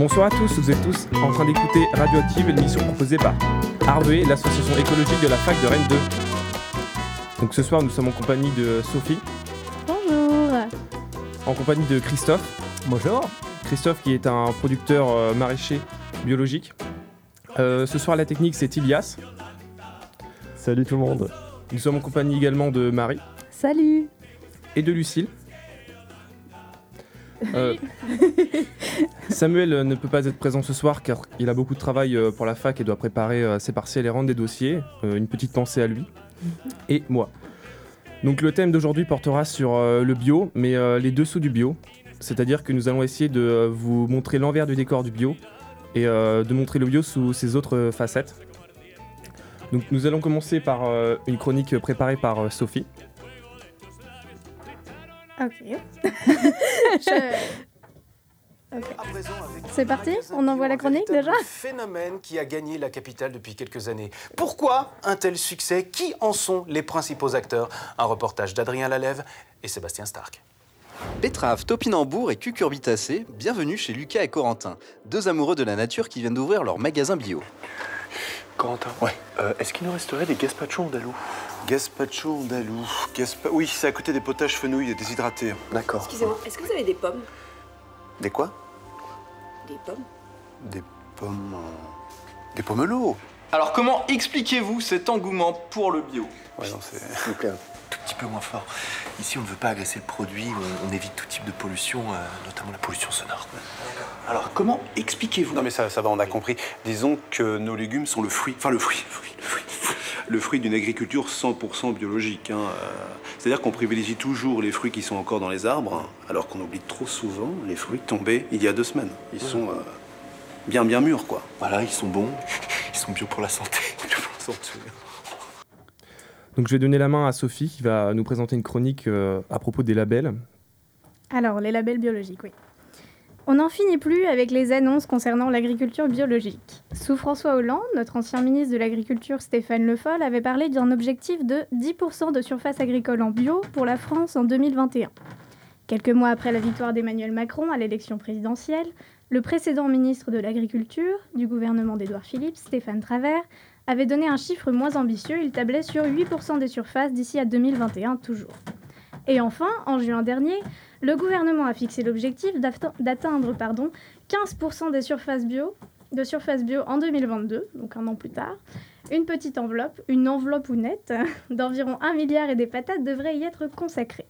Bonsoir à tous, vous êtes tous en train d'écouter Radioactive, l'émission proposée par Harvey, l'association écologique de la fac de Rennes 2. Donc ce soir, nous sommes en compagnie de Sophie, Bonjour. en compagnie de Christophe. Bonjour. Christophe qui est un producteur euh, maraîcher biologique. Euh, ce soir, la technique, c'est Ilias. Salut tout le monde. Nous sommes en compagnie également de Marie Salut. et de Lucille. Euh, Samuel ne peut pas être présent ce soir car il a beaucoup de travail euh, pour la fac et doit préparer euh, ses partiels et rendre des dossiers. Une petite pensée à lui et moi. Donc le thème d'aujourd'hui portera sur le bio, mais les dessous du bio. C'est-à-dire que nous allons essayer de vous montrer l'envers du décor du bio et de montrer le bio sous ses autres facettes. Donc nous allons commencer par une chronique préparée par Sophie. Ok. Je- Ok. C'est parti On envoie la chronique déjà Phénomène qui a gagné la capitale depuis quelques années. Pourquoi un tel succès? Qui en sont les principaux acteurs? Un reportage d'Adrien Lalève et Sébastien Stark. Betterave, topinambour et cucurbitacées, bienvenue chez Lucas et Corentin, deux amoureux de la nature qui viennent d'ouvrir leur magasin bio. Corentin, ouais. Euh, est-ce qu'il nous resterait des gazpacho andalou Gazpacho andalou. Gaspa... Oui, c'est à côté des potages fenouilles déshydratés. D'accord. Excusez-moi, est-ce que vous avez des pommes Des quoi Des pommes Des pommes. euh, Des pomelos Alors comment expliquez-vous cet engouement pour le bio? Ouais, non, c'est. S'il vous plaît, peu moins fort. Ici, on ne veut pas agresser le produit, on, on évite tout type de pollution, euh, notamment la pollution sonore. Alors, comment expliquez-vous Non, mais ça, ça va, on a compris. Disons que nos légumes sont le fruit. Enfin, le fruit. Le fruit, le fruit, le fruit d'une agriculture 100% biologique. hein. Euh, C'est-à-dire qu'on privilégie toujours les fruits qui sont encore dans les arbres, alors qu'on oublie trop souvent les fruits tombés il y a deux semaines. Ils sont euh, bien, bien mûrs, quoi. Voilà, ils sont bons, ils sont bio pour la santé. Bio pour la santé. Donc je vais donner la main à Sophie qui va nous présenter une chronique euh, à propos des labels. Alors, les labels biologiques, oui. On n'en finit plus avec les annonces concernant l'agriculture biologique. Sous François Hollande, notre ancien ministre de l'Agriculture Stéphane Le Foll avait parlé d'un objectif de 10% de surface agricole en bio pour la France en 2021. Quelques mois après la victoire d'Emmanuel Macron à l'élection présidentielle, le précédent ministre de l'Agriculture du gouvernement d'Édouard Philippe, Stéphane Travers, avait donné un chiffre moins ambitieux, il tablait sur 8% des surfaces d'ici à 2021 toujours. Et enfin, en juin dernier, le gouvernement a fixé l'objectif d'atte- d'atteindre pardon, 15% des surfaces bio, de surface bio en 2022, donc un an plus tard. Une petite enveloppe, une enveloppe ou nette, d'environ 1 milliard et des patates devrait y être consacrée.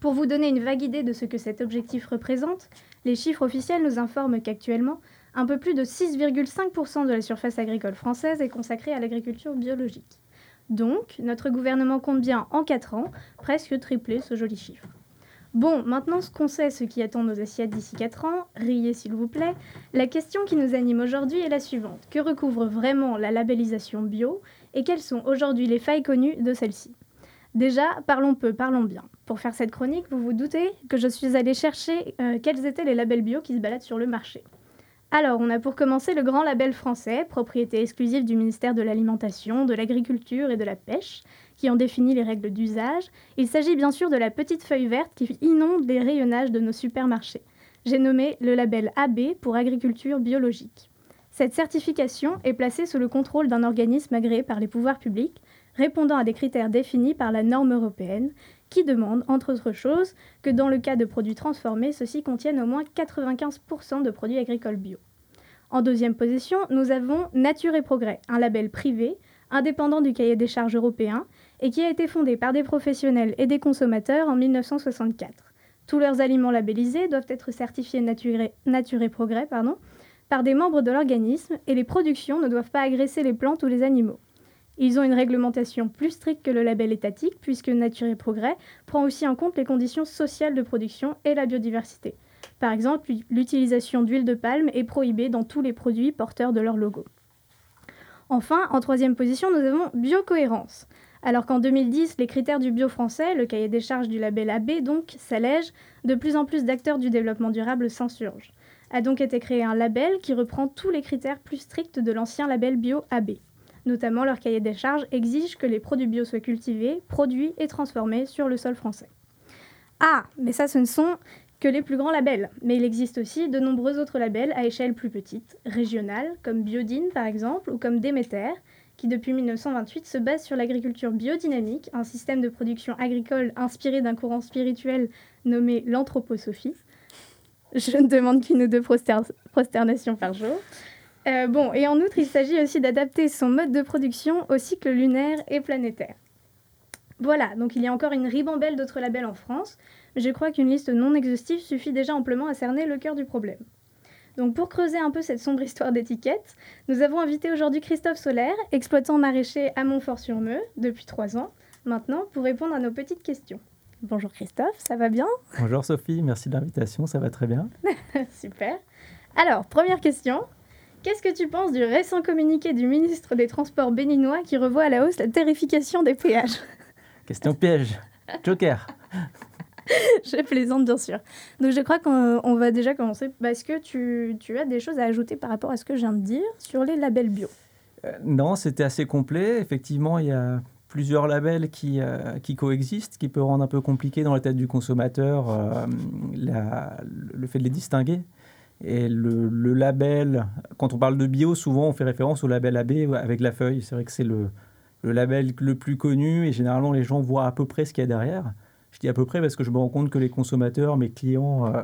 Pour vous donner une vague idée de ce que cet objectif représente, les chiffres officiels nous informent qu'actuellement, un peu plus de 6,5% de la surface agricole française est consacrée à l'agriculture biologique. Donc, notre gouvernement compte bien en 4 ans presque tripler ce joli chiffre. Bon, maintenant qu'on sait ce qui attend nos assiettes d'ici 4 ans, riez s'il vous plaît, la question qui nous anime aujourd'hui est la suivante. Que recouvre vraiment la labellisation bio et quelles sont aujourd'hui les failles connues de celle-ci? Déjà, parlons peu, parlons bien. Pour faire cette chronique, vous vous doutez que je suis allée chercher euh, quels étaient les labels bio qui se baladent sur le marché. Alors, on a pour commencer le grand label français, propriété exclusive du ministère de l'Alimentation, de l'Agriculture et de la Pêche, qui ont défini les règles d'usage. Il s'agit bien sûr de la petite feuille verte qui inonde les rayonnages de nos supermarchés. J'ai nommé le label AB pour agriculture biologique. Cette certification est placée sous le contrôle d'un organisme agréé par les pouvoirs publics, répondant à des critères définis par la norme européenne, qui demande, entre autres choses, que dans le cas de produits transformés, ceux-ci contiennent au moins 95% de produits agricoles bio. En deuxième position, nous avons Nature et Progrès, un label privé, indépendant du cahier des charges européen, et qui a été fondé par des professionnels et des consommateurs en 1964. Tous leurs aliments labellisés doivent être certifiés Nature et, Progrès par des membres de l'organisme, et les productions ne doivent pas agresser les plantes ou les animaux. Ils ont une réglementation plus stricte que le label étatique, puisque Nature et Progrès prend aussi en compte les conditions sociales de production et la biodiversité. Par exemple, l'utilisation d'huile de palme est prohibée dans tous les produits porteurs de leur logo. Enfin, en troisième position, nous avons biocohérence. Alors qu'en 2010, les critères du bio français, le cahier des charges du label AB donc, s'allègent, de plus en plus d'acteurs du développement durable s'insurgent. A donc été créé un label qui reprend tous les critères plus stricts de l'ancien label bio AB. Notamment, leur cahier des charges exige que les produits bio soient cultivés, produits et transformés sur le sol français. Ah, mais ça, ce ne sont que les plus grands labels. Mais il existe aussi de nombreux autres labels à échelle plus petite, régionale, comme Biodine par exemple, ou comme Déméter, qui depuis 1928 se base sur l'agriculture biodynamique, un système de production agricole inspiré d'un courant spirituel nommé l'anthroposophie. Je ne demande qu'une ou deux prosternations par jour. Euh, bon, et en outre, il s'agit aussi d'adapter son mode de production au cycle lunaire et planétaire. Voilà, donc il y a encore une ribambelle d'autres labels en France, je crois qu'une liste non exhaustive suffit déjà amplement à cerner le cœur du problème. Donc pour creuser un peu cette sombre histoire d'étiquette, nous avons invité aujourd'hui Christophe Solaire, exploitant maraîcher à Montfort-sur-Meux depuis trois ans, maintenant pour répondre à nos petites questions. Bonjour Christophe, ça va bien? Bonjour Sophie, merci de l'invitation, ça va très bien. Super. Alors, première question. Qu'est-ce que tu penses du récent communiqué du ministre des Transports béninois qui revoit à la hausse la tarification des péages? Question piège. Joker. je plaisante bien sûr. Donc je crois qu'on va déjà commencer parce que tu, tu, as des choses à ajouter par rapport à ce que je viens de dire sur les labels bio. Euh, non, c'était assez complet. Effectivement, il y a plusieurs labels qui, euh, qui coexistent, qui peut rendre un peu compliqué dans la tête du consommateur euh, la, le fait de les distinguer. Et le, le, label, quand on parle de bio, souvent on fait référence au label AB avec la feuille. C'est vrai que c'est le, le label le plus connu et généralement les gens voient à peu près ce qu'il y a derrière. Je dis à peu près parce que je me rends compte que les consommateurs, mes clients euh,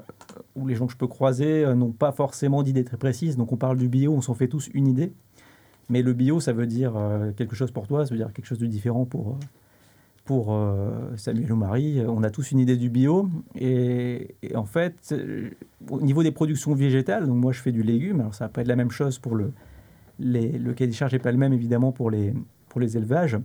ou les gens que je peux croiser euh, n'ont pas forcément d'idées très précises. Donc on parle du bio, on s'en fait tous une idée. Mais le bio, ça veut dire euh, quelque chose pour toi, ça veut dire quelque chose de différent pour, pour Samuel ou Marie. On a tous une idée du bio. Et, en fait, au niveau des productions végétales, donc moi je fais du légume, alors ça va pas être la même chose pour le... Le cahier des charges n'est pas le même évidemment pour les, pour les élevages.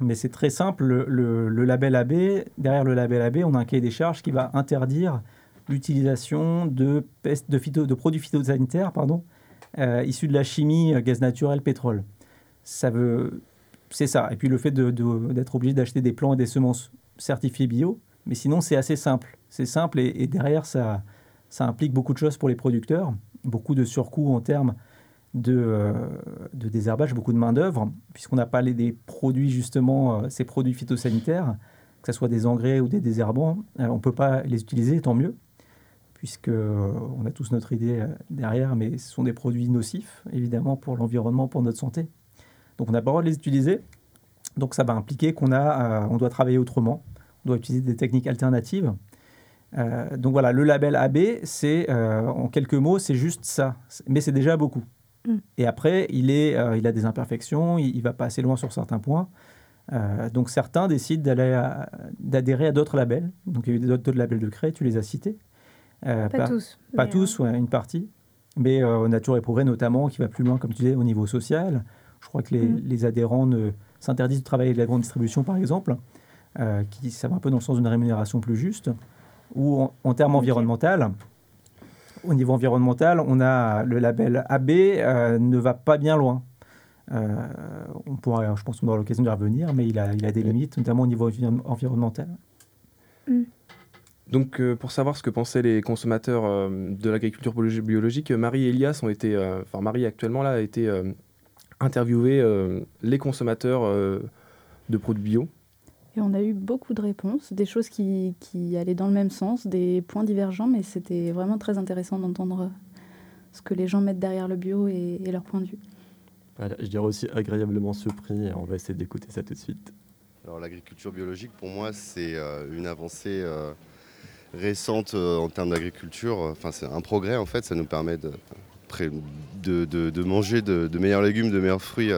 Mais c'est très simple, le, label AB, derrière le label AB, on a un cahier des charges qui va interdire l'utilisation de, de, de, produits phytosanitaires pardon, euh, issus de la chimie, euh, gaz naturel, pétrole. Ça veut, c'est ça. Et puis le fait d'être obligé d'acheter des plants et des semences certifiées bio, mais sinon c'est assez simple. C'est simple et, derrière ça, implique beaucoup de choses pour les producteurs, beaucoup de surcoûts en termes de, euh, désherbage, beaucoup de main-d'œuvre, puisqu'on a parlé des produits, justement, euh, ces produits phytosanitaires, que ce soit des engrais ou des désherbants, euh, on ne peut pas les utiliser, tant mieux, puisque on a tous notre idée derrière, mais ce sont des produits nocifs, évidemment, pour l'environnement, pour notre santé. Donc on n'a pas le droit de les utiliser. Donc ça va impliquer qu'on a, on doit travailler autrement, on doit utiliser des techniques alternatives. donc voilà, le label AB, c'est en quelques mots, c'est juste ça, mais c'est déjà beaucoup. Et après, il, est, euh, il a des imperfections, il, va pas assez loin sur certains points. Euh, donc certains décident d'adhérer à, d'autres labels. Donc il y a eu d'autres labels de créer, tu les as cités. Euh, pas, tous. Pas tous, ouais, une partie. Mais Nature et Progrès notamment, qui va plus loin, comme tu disais, au niveau social. Je crois que les, mm. les adhérents ne, s'interdisent de travailler avec la grande distribution, par exemple, qui ça va un peu dans le sens d'une rémunération plus juste. Ou en, termes environnementaux, au niveau environnemental, on a le label AB euh, ne va pas bien loin. Euh, on pourra, je pense qu'on aura l'occasion d'y revenir, mais il a, il a des limites, notamment au niveau environnemental. Mm. Donc, euh, pour savoir ce que pensaient les consommateurs de l'agriculture biologique, Marie et Elias ont été, enfin Marie actuellement là, a été interviewée les consommateurs de produits bio on a eu beaucoup de réponses, des choses qui, allaient dans le même sens, des points divergents, mais c'était vraiment très intéressant d'entendre ce que les gens mettent derrière le bio et, leur point de vue. je dirais aussi agréablement surpris, on va essayer d'écouter ça tout de suite. Alors l'agriculture biologique, pour moi, c'est euh, une avancée euh, récente euh, en termes d'agriculture. Enfin, c'est un progrès, en fait, ça nous permet de, de, manger de, meilleurs légumes, de meilleurs fruits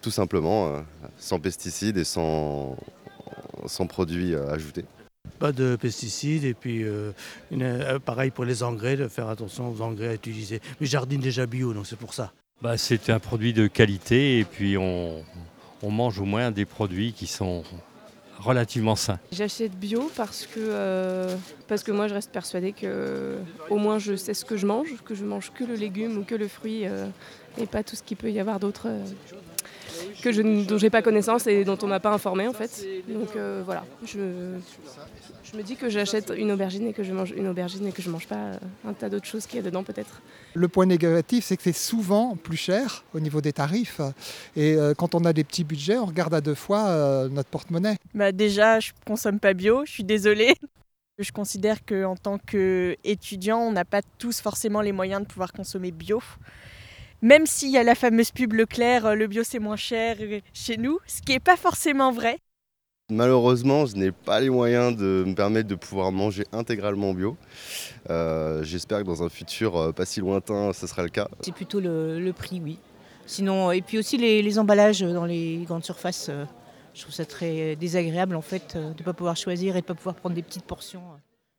tout simplement, euh, sans pesticides et sans, sans produits euh, ajoutés. Pas de pesticides et puis euh, pareil pour les engrais, de faire attention aux engrais à utiliser. Mais jardine déjà bio, donc c'est pour ça. Bah, c'est un produit de qualité et puis on, on, mange au moins des produits qui sont relativement sains. J'achète bio parce que, parce que moi je reste persuadée que au moins je sais ce que je mange, que je mange que le légume ou que le fruit et pas tout ce qu'il peut y avoir d'autre que je, dont j'ai pas connaissance et dont on m'a pas informé en fait. Donc euh, voilà, je, je me dis que j'achète une aubergine et que je mange une aubergine et que je mange pas euh, un tas d'autres choses qu'il y a dedans peut-être. Le point négatif, c'est que c'est souvent plus cher au niveau des tarifs. Et euh, quand on a des petits budgets, on regarde à deux fois euh, notre porte-monnaie. Bah déjà, je consomme pas bio, je suis désolée. Je considère qu'en tant qu'étudiant, on n'a pas tous forcément les moyens de pouvoir consommer bio. Même s'il y a la fameuse pub Leclerc, euh, le bio c'est moins cher euh, chez nous, ce qui n'est pas forcément vrai. Malheureusement, je n'ai pas les moyens de me permettre de pouvoir manger intégralement bio. Euh, J'espère que dans un futur pas si lointain, ce sera le cas. C'est plutôt le, le prix, oui. Sinon, et puis aussi les, les emballages dans les grandes surfaces. euh, je trouve ça très désagréable en fait euh, de ne pas pouvoir choisir et de ne pas pouvoir prendre des petites portions.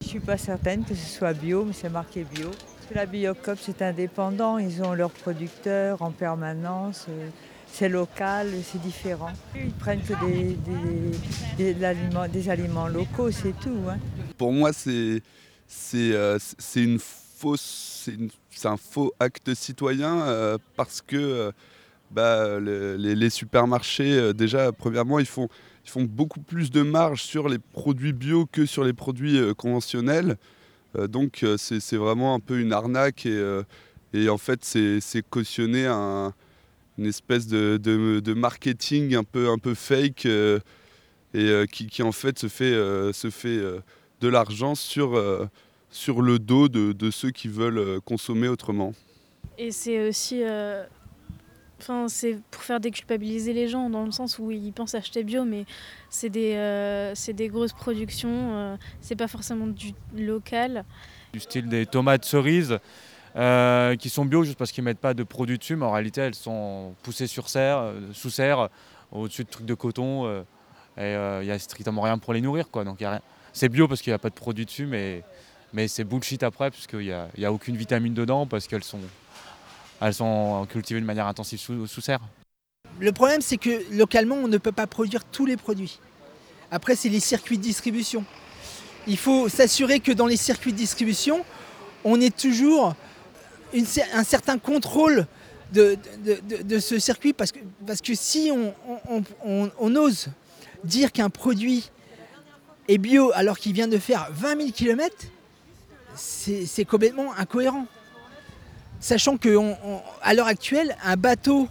Je suis pas certaine que ce soit bio, mais c'est marqué bio. La Biocop, c'est indépendant, ils ont leurs producteurs en permanence. euh, C'est local, c'est différent. Ils prennent que des, des- des- aliments locaux, c'est tout. hein. Pour moi, euh, c'est un faux acte citoyen euh, parce que bah, le- les, supermarchés, déjà, premièrement, ils font, ils font beaucoup plus de marge sur les produits bio que sur les produits conventionnels. Euh, donc, euh, c'est vraiment un peu une arnaque et, euh, en fait, c'est cautionner un- une espèce de, marketing un peu, un peu fake et qui, en fait se fait, se fait de l'argent sur, sur le dos de, de ceux qui veulent consommer autrement. Et c'est aussi. Enfin, c'est pour faire déculpabiliser les gens, dans le sens où ils pensent acheter bio, mais c'est des, euh, grosses productions, euh, c'est pas forcément du local. du style des tomates cerises euh, qui sont bio juste parce qu'ils mettent pas de produits dessus, mais en réalité elles sont poussées sur serre, sous serre, au-dessus de trucs de coton, et il n'y a strictement rien pour les nourrir. Quoi. C'est bio parce qu'il n'y a pas de produits dessus, mais, mais c'est bullshit après, puisqu'il n'y y a aucune vitamine dedans, parce qu'elles sont, elles sont cultivées de manière intensive sous, serre. Le problème, c'est que localement, on ne peut pas produire tous les produits. Après, c'est les circuits de distribution. Il faut s'assurer que dans les circuits de distribution, on ait toujours un certain contrôle de, ce circuit parce que, si on, on- ose dire qu'un produit est bio alors qu'il vient de faire 20 000 km, c'est complètement incohérent. Sachant qu'à l'heure actuelle, un bateau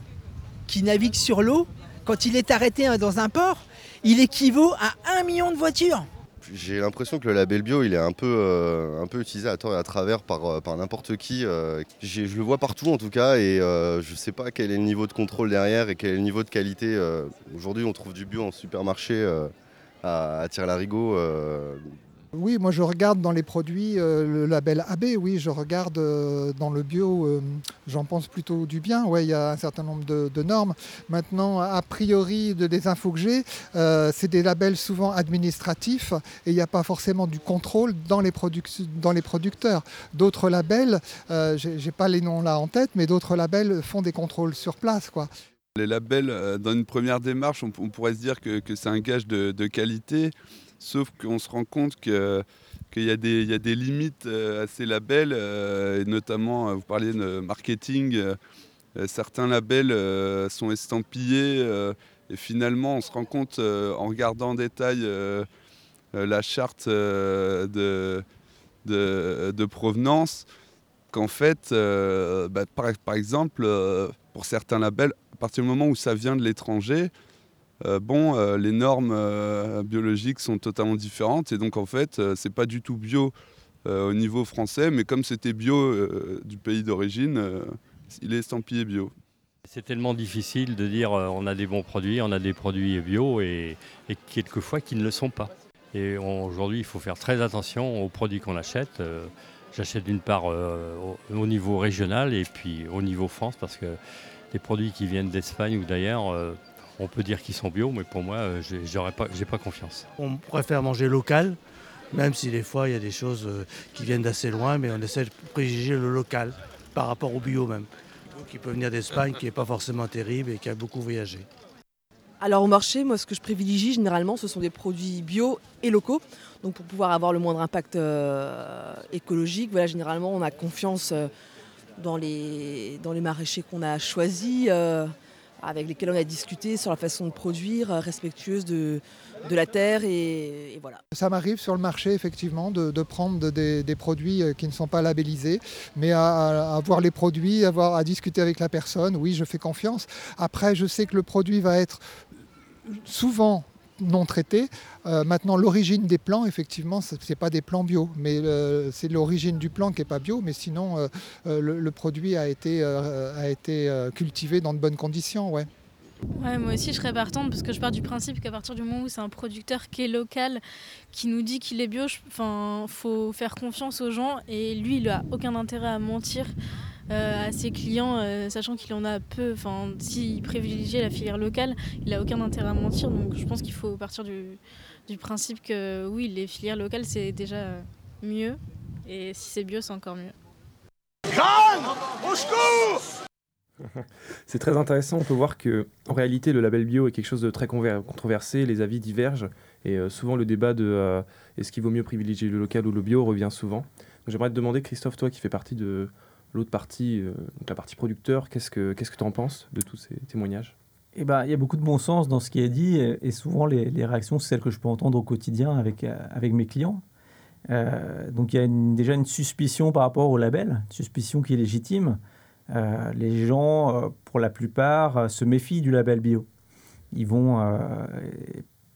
qui navigue sur l'eau, quand il est arrêté hein, dans un port, il équivaut à un million de voitures. J'ai l'impression que le label bio, il est un peu, euh, utilisé à tort et à travers par, euh, n'importe qui. euh. Je le vois partout en tout cas et je ne sais pas quel est le niveau de contrôle derrière et quel est le niveau de qualité. Aujourd'hui, on trouve du bio en supermarché à, à Tire-Larigot. Oui, moi je regarde dans les produits euh, le label AB, oui, je regarde euh, dans le bio, euh, j'en pense plutôt du bien, ouais, il y a un certain nombre de, normes. Maintenant, a priori, de des infos que j'ai, c'est des labels souvent administratifs et il n'y a pas forcément du contrôle dans les, producteurs. D'autres labels, j'ai j'ai pas les noms là en tête, mais d'autres labels font des contrôles sur place, quoi. Les labels, dans une première démarche, on, pourrait se dire que, c'est un gage de qualité, sauf qu'on se rend compte que- qu'il y, a des- y a des limites euh, à ces labels, euh, et notamment, euh, vous parliez de marketing, certains labels sont estampillés, et finalement, on se rend compte, en regardant en détail la charte de, de- provenance, qu'en fait, bah, par, par exemple, pour certains labels, à partir du moment où ça vient de l'étranger, bon, euh, les normes euh, biologiques sont totalement différentes et donc en fait, euh, c'est pas du tout bio euh, au niveau français, mais comme c'était bio euh, du pays d'origine, euh, il est estampillé bio. C'est tellement difficile de dire euh, on a des bons produits, on a des produits bio et, quelquefois qui ne le sont pas. Et aujourd'hui, il faut faire très attention aux produits qu'on achète. Euh, J'achète d'une part euh, au, au niveau régional et puis au niveau France parce que les produits qui viennent d'Espagne ou d'ailleurs, euh, on peut dire qu'ils sont bio, mais pour moi, euh, j'ai j'aurais pas, j'ai pas confiance. On préfère manger local, même si des fois il y a des choses euh, qui viennent d'assez loin, mais on essaie de privilégier le local par rapport au bio même, qui peut venir d'Espagne, qui n'est pas forcément terrible et qui a beaucoup voyagé. Alors au marché, moi ce que je privilégie généralement ce sont des produits bio et locaux. Donc pour pouvoir avoir le moindre impact euh, écologique, voilà, généralement on a confiance euh, dans, les, dans les maraîchers qu'on a choisis. euh, avec lesquels on a discuté sur la façon de produire, euh, respectueuse de, la terre et, voilà. Ça m'arrive sur le marché effectivement de, prendre des, produits euh, qui ne sont pas labellisés, mais à, voir les produits, à discuter avec la personne, oui je fais confiance. Après je sais que le produit va être souvent non traités. Euh, maintenant, l'origine des plants, effectivement, ce n'est pas des plants bio, mais euh, c'est l'origine du plant qui n'est pas bio, mais sinon, euh, le, produit a été, a été cultivé dans de bonnes conditions. Ouais. Ouais, moi aussi je serais partante parce que je pars du principe qu'à partir du moment où c'est un producteur qui est local, qui nous dit qu'il est bio, il faut faire confiance aux gens et lui il n'a aucun intérêt à mentir euh, à ses clients, euh, sachant qu'il en a peu. Enfin, s'il privilégie la filière locale, il n'a aucun intérêt à mentir. Donc je pense qu'il faut partir du, du, principe que oui, les filières locales c'est déjà mieux et si c'est bio c'est encore mieux. Jeanne Au secours C'est très intéressant, on peut voir que en réalité le label bio est quelque chose de très controversé, les avis divergent et euh, souvent le débat de euh, est-ce qu'il vaut mieux privilégier le local ou le bio revient souvent. J'aimerais te demander Christophe, toi qui fais partie de l'autre partie, euh, la partie producteur, qu'est-ce que qu'est-ce que tu en penses de tous ces témoignages? Eh ben, il y a beaucoup de bon sens dans ce qui est dit et, souvent les, réactions, c'est celles que je peux entendre au quotidien avec, euh, avec mes clients. Euh, donc il y a déjà une suspicion par rapport au label, une suspicion qui est légitime. Les gens, pour la plupart, se méfient du label bio. Ils vont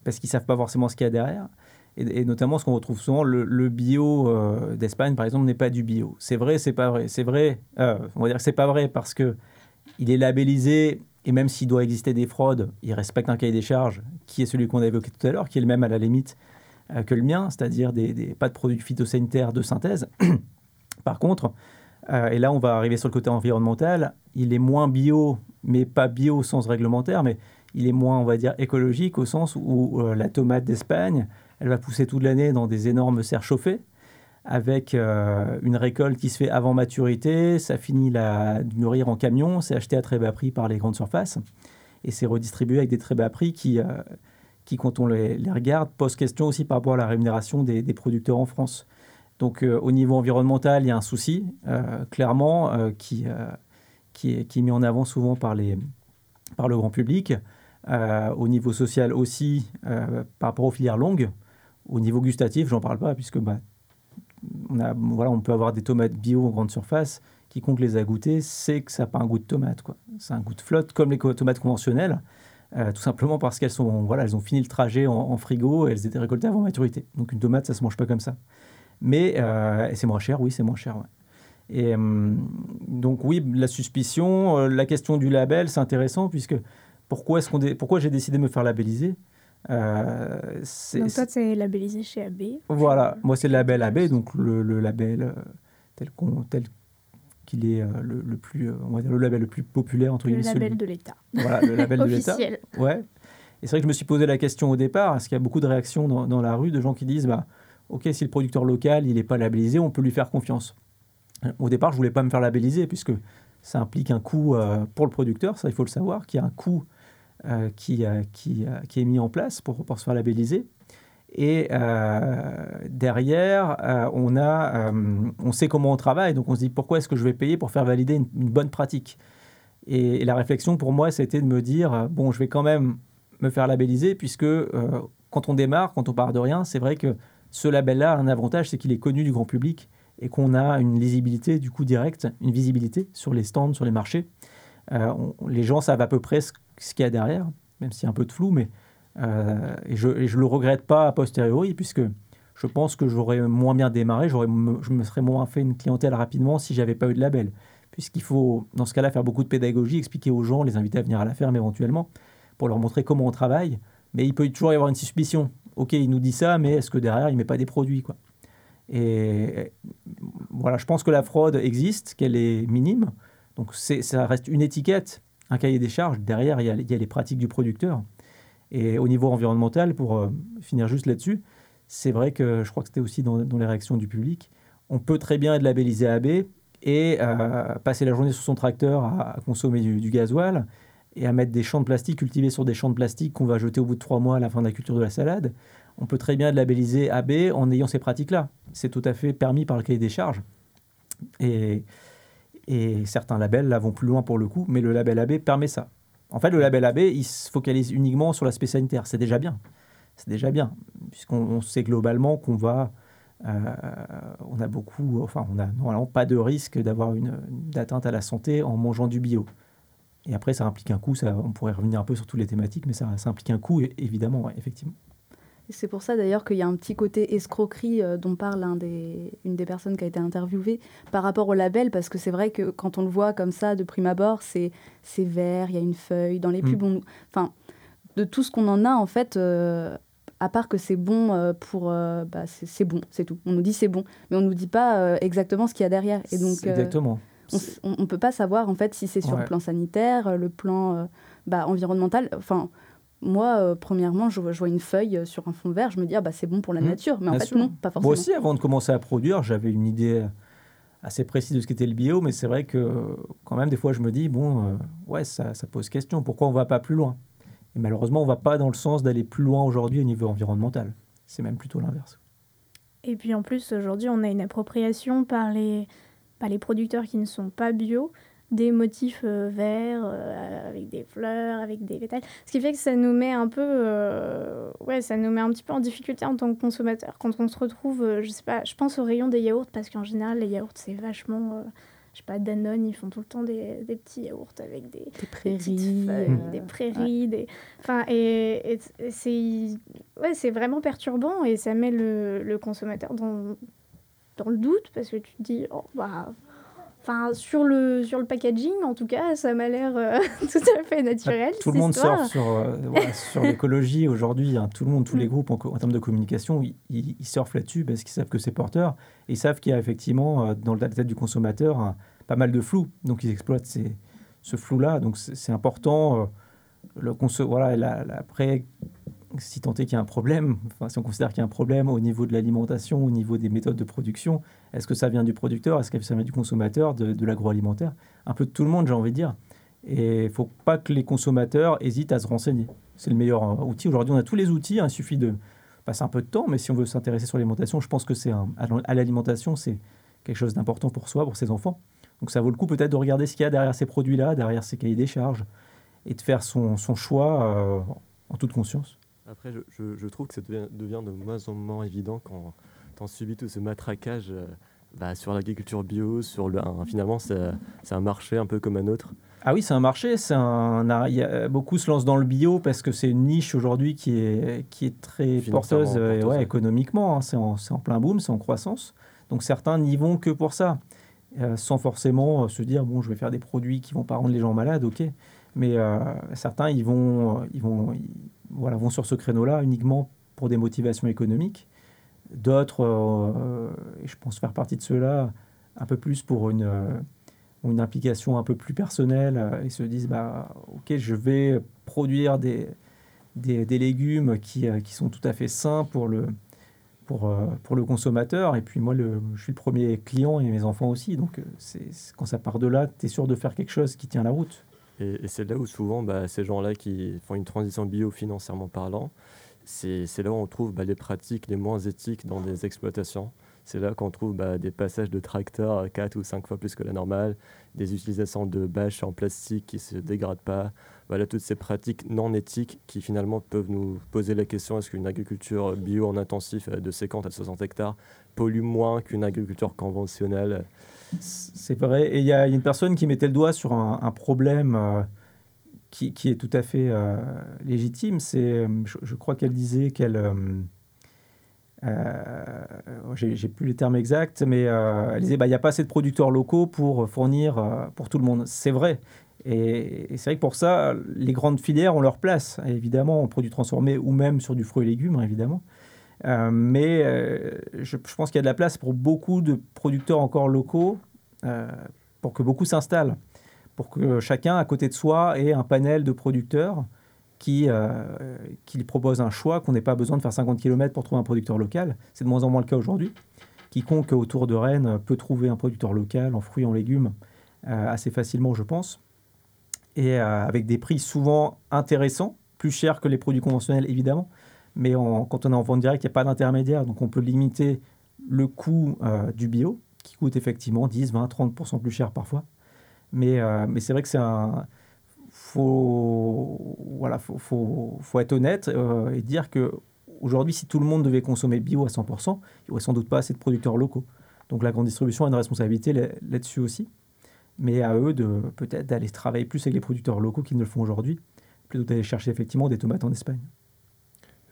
parce qu'ils savent pas forcément ce qu'il y a derrière. Et, notamment, ce qu'on retrouve souvent, le, bio euh, d'Espagne, par exemple, n'est pas du bio. C'est vrai, c'est pas vrai. C'est vrai. Euh, on va dire que c'est pas vrai parce que il est labellisé et même s'il doit exister des fraudes, il respecte un cahier des charges qui est celui qu'on a évoqué tout à l'heure, qui est le même à la limite euh, que le mien, c'est-à-dire des, pas de produits phytosanitaires de synthèse. Par contre, et là on va arriver sur le côté environnemental, il est moins bio, mais pas bio au sens réglementaire, mais il est moins, on va dire, écologique au sens où la tomate d'Espagne, elle va pousser toute l'année dans des énormes serres chauffées avec euh, une récolte qui se fait avant maturité, ça finit la, de mûrir en camion, c'est acheté à très bas prix par les grandes surfaces, et c'est redistribué avec des très bas prix qui, euh, qui quand on les, regarde, posent question aussi par rapport à la rémunération des, producteurs en France. Donc euh, au niveau environnemental, il y a un souci, clairement, qui, qui est, qui, est, mis en avant souvent par, les, par le grand public. au niveau social aussi, par rapport aux filières longues. Au niveau gustatif, j'en parle pas, puisque bah, on, voilà, on peut avoir des tomates bio en grande surface. Quiconque les a goûtées sait que ça n'a pas un goût de tomate. C'est un goût de flotte comme les tomates conventionnelles, euh, tout simplement parce qu'elles sont, voilà, ont fini le trajet en, frigo et elles étaient récoltées avant maturité. Donc une tomate, ça se mange pas comme ça. Mais euh, c'est moins cher, oui, c'est moins cher. Et euh, donc oui, la suspicion, euh, la question du label, c'est intéressant puisque pourquoi, est-ce pourquoi j'ai décidé de me faire labelliser? Euh, donc toi, c'est labellisé chez AB. Voilà, moi c'est le label AB, donc le, le label euh, tel qu'on tel qu'il est euh, le, le, plus, on va dire le label le plus populaire entre guillemets. Le label celui... de l'État. Voilà, le label de l'État. Ouais. Et c'est vrai que je me suis posé la question au départ, parce qu'il y a beaucoup de réactions dans, dans, la rue de gens qui disent, bah, ok, si le producteur local il n'est pas labellisé, on peut lui faire confiance. Au départ, je voulais pas me faire labelliser puisque ça implique un coût euh, pour le producteur, ça il faut le savoir, qu'il y a un coût euh, qui, euh, qui, euh, qui, est mis en place pour, pour se faire labelliser. Et euh, derrière, euh, on, a, euh, on sait comment on travaille, donc on se dit pourquoi est-ce que je vais payer pour faire valider une, bonne pratique? Et, la réflexion pour moi, c'était de me dire bon, je vais quand même me faire labelliser, puisque quand on démarre, quand on part de rien, c'est vrai que ce label-là a un avantage, c'est qu'il est connu du grand public et qu'on a une lisibilité du coup directe, une visibilité sur les stands, sur les marchés. On, les gens savent à peu près ce ce qu'il y a derrière, même s'il y a un peu de flou, mais euh, et je ne le regrette pas a posteriori, puisque je pense que j'aurais moins bien démarré, je me serais moins fait une clientèle rapidement si j'avais pas eu de label. Puisqu'il faut, dans ce cas-là, faire beaucoup de pédagogie, expliquer aux gens, les inviter à venir à la ferme éventuellement, pour leur montrer comment on travaille. Mais il peut toujours y avoir une suspicion. Ok, il nous dit ça, mais est-ce que derrière, il ne met pas des produits quoi? Et voilà, je pense que la fraude existe, qu'elle est minime. Donc ça reste une étiquette un cahier des charges. Derrière, il y, a, les pratiques du producteur. Et au niveau environnemental, pour euh, finir juste là-dessus, c'est vrai que je crois que c'était aussi dans, les réactions du public. On peut très bien être labellisé AB et euh, passer la journée sur son tracteur à, à consommer du, du, gasoil et à mettre des champs de plastique cultivés sur des champs de plastique qu'on va jeter au bout de trois mois à la fin de la culture de la salade. On peut très bien être labellisé AB en ayant ces pratiques-là. C'est tout à fait permis par le cahier des charges. Et et certains labels là vont plus loin pour le coup, mais le label AB permet ça. En fait, le label AB, il se focalise uniquement sur l'aspect sanitaire. C'est déjà bien. C'est déjà bien, puisqu'on sait globalement qu'on va. Euh, on a beaucoup. Enfin, on n'a normalement pas de risque d'avoir une, une atteinte à la santé en mangeant du bio. Et après, ça implique un coût. On pourrait revenir un peu sur toutes les thématiques, mais ça, implique un coût, évidemment, effectivement. C'est pour ça d'ailleurs qu'il y a un petit côté escroquerie euh, dont parle un des, une des personnes qui a été interviewée par rapport au label, parce que c'est vrai que quand on le voit comme ça de prime abord, c'est vert, il y a une feuille. Dans les Mm. pubs, on- enfin, de tout ce qu'on en a, en fait, euh, à part que c'est bon euh, pour. bah, c'est bon, c'est tout. On nous dit c'est bon, mais on nous dit pas exactement ce qu'il y a derrière. Et donc, exactement. on ne peut pas savoir en fait si c'est sur Ouais. le plan sanitaire, le plan bah, environnemental. Enfin, moi, euh, premièrement, je vois, je vois une feuille euh, sur un fond vert, je me dis ah bah c'est bon pour la Mmh, nature, mais en fait sûr. non, pas forcément. Moi aussi, avant de commencer à produire, j'avais une idée assez précise de ce qu'était le bio, mais c'est vrai que quand même, des fois, je me dis, bon, euh, ouais, ça, ça pose question. Pourquoi on va pas plus loin? Et malheureusement, on va pas dans le sens d'aller plus loin aujourd'hui au niveau environnemental. C'est même plutôt l'inverse. Et puis en plus, aujourd'hui, on a une appropriation par les, par les producteurs qui ne sont pas bio des motifs euh, verts euh, avec des fleurs, avec des pétales. Ce qui fait que ça nous met un peu, euh, ouais, ça nous met un petit peu en difficulté en tant que consommateur. Quand on se retrouve, je sais pas, je pense au rayon des yaourts parce qu'en général, les yaourts, c'est vachement, je sais pas, Danone, ils font tout le temps des, des petits yaourts avec des, des prairies, feuilles, euh, des prairies, des, enfin, et, et et c'est, ouais, c'est vraiment perturbant et ça met le, le consommateur dans, dans le doute parce que tu te dis, oh, bah, enfin, sur le, sur le packaging, en tout cas, ça m'a l'air euh, tout à fait naturel. Tout le monde histoire. surfe sur, euh, voilà, sur l'écologie aujourd'hui. hein. Tout le monde, tous Mm. les groupes en, termes de communication, ils, ils- surfent là-dessus parce qu'ils savent que c'est porteur. Et ils savent qu'il y a effectivement euh, dans la tête du consommateur pas mal de flou. Donc ils exploitent ces- ce flou-là. Donc c'est important. euh, le voilà, la- la- après, si tant est qu'il y a un problème, enfin, si on considère qu'il y a un problème au niveau de l'alimentation, au niveau des méthodes de production, est-ce que ça vient du producteur, est-ce que ça vient du consommateur, de, l'agroalimentaire? Un peu de tout le monde, j'ai envie de dire. Et il ne faut pas que les consommateurs hésitent à se renseigner. C'est le meilleur euh, outil. Aujourd'hui, on a tous les outils. hein, il suffit de passer un peu de temps. Mais si on veut s'intéresser sur l'alimentation, je pense que c'est un- à l'alimentation, c'est quelque chose d'important pour soi, pour ses enfants. Donc ça vaut le coup peut-être de regarder ce qu'il y a derrière ces produits-là, derrière ces cahiers des charges, et de faire son, son choix euh, en toute conscience. Après, je, je- je trouve que ça devient, devient de moins en moins évident quand on subit tout ce matraquage euh, bah, sur l'agriculture bio, sur le, finalement c'est un marché un peu comme un autre. Ah oui, c'est un marché. C'est un, y a- beaucoup se lancent dans le bio parce que c'est une niche aujourd'hui qui est, qui est très porteuse, euh, porteuse, ouais, ouais. économiquement. hein. c'est en, en plein boom, c'est en croissance. Donc certains n'y vont que pour ça, euh, sans forcément euh, se dire bon, je vais faire des produits qui vont pas rendre les gens malades, ok. Mais euh, certains, ils vont, ils vont, voilà, vont sur ce créneau-là uniquement pour des motivations économiques. D'autres, euh, et je pense faire partie de ceux-là, un peu plus pour une, euh, une implication un peu plus personnelle et se disent bah, ok, je vais produire des, des, légumes qui, qui sont tout à fait sains pour le, pour, pour le consommateur. Et puis moi, le, je suis le premier client et mes enfants aussi. Donc c'est- quand ça part de là, tu es sûr de faire quelque chose qui tient la route. Et, c'est là où souvent bah, ces gens-là qui font une transition bio financièrement parlant, c'est c'est là où on trouve bah, les pratiques les moins éthiques dans des exploitations. C'est là qu'on trouve bah, des passages de tracteurs 4 ou 5 fois plus que la normale, des utilisations de bâches en plastique qui ne se dégradent pas. Voilà, toutes ces pratiques non éthiques qui finalement peuvent nous poser la question est-ce qu'une agriculture bio en intensif euh, de 50 à 60 hectares pollue moins qu'une agriculture conventionnelle? C'est vrai. Et il y a une personne qui mettait le doigt sur un, problème euh, qui, qui est tout à fait euh, légitime. C'est, euh, je, crois qu'elle disait qu'elle. euh, euh, j'ai plus les termes exacts, mais euh, elle disait bah, il n'y a pas assez de producteurs locaux pour fournir euh, pour tout le monde. C'est vrai. Et, c'est vrai que pour ça, les grandes filières ont leur place, évidemment, en produits transformés ou même sur du fruit et légumes, hein, évidemment. Mais je, pense qu'il y a de la place pour beaucoup de producteurs encore locaux, pour que beaucoup s'installent, pour que chacun à côté de soi ait un panel de producteurs qui, euh, qui lui proposent un choix, qu'on n'ait pas besoin de faire 50 km pour trouver un producteur local. C'est de moins en moins le cas aujourd'hui. Quiconque autour de Rennes peut trouver un producteur local en fruits, en légumes, euh, assez facilement, je pense, et euh, avec des prix souvent intéressants, plus chers que les produits conventionnels, évidemment. Mais quand on est en vente directe, il n'y a pas d'intermédiaire, donc on peut limiter le coût du bio, qui coûte effectivement 10, 20, 30% plus cher parfois. Mais, mais c'est vrai que c'est un... faut, voilà, faut, faut, faut être honnête euh, et dire que aujourd'hui, si tout le monde devait consommer bio à 100%, il n'y aurait sans doute pas assez de producteurs locaux. Donc la grande distribution a une responsabilité là- là-dessus aussi. Mais à eux de peut-être d'aller travailler plus avec les producteurs locaux qu'ils ne le font aujourd'hui, plutôt d'aller chercher effectivement des tomates en Espagne.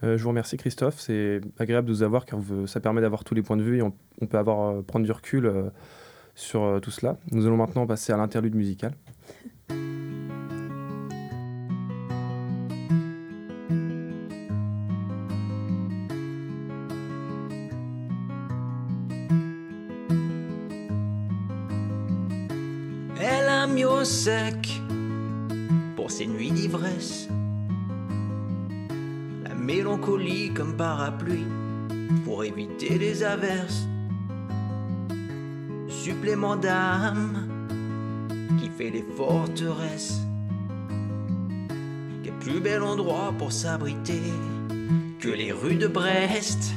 Euh, je vous remercie Christophe, c'est agréable de vous avoir car ça permet d'avoir tous les points de vue et on, peut avoir, euh, prendre du recul sur tout cela. Nous allons maintenant passer à l'interlude musical. Sec pour ses nuits d'ivresse. La mélancolie comme parapluie pour éviter les averses. Supplément d'âme qui fait les forteresses. Quel plus bel endroit pour s'abriter que les rues de Brest.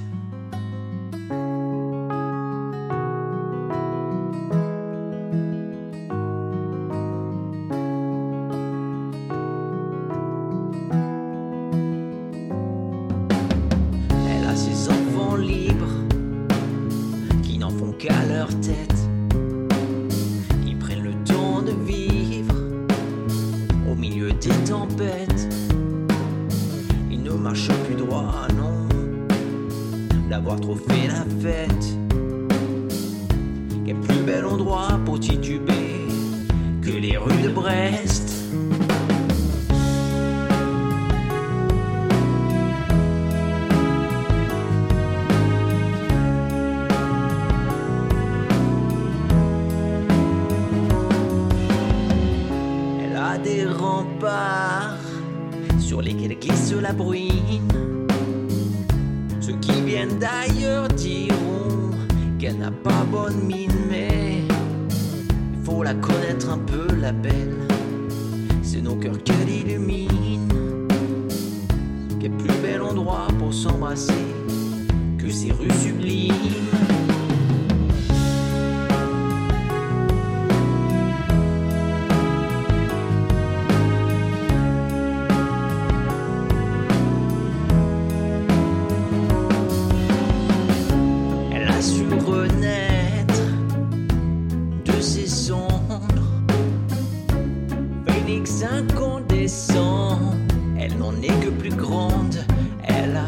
Elle n'en est que plus grande. Elle a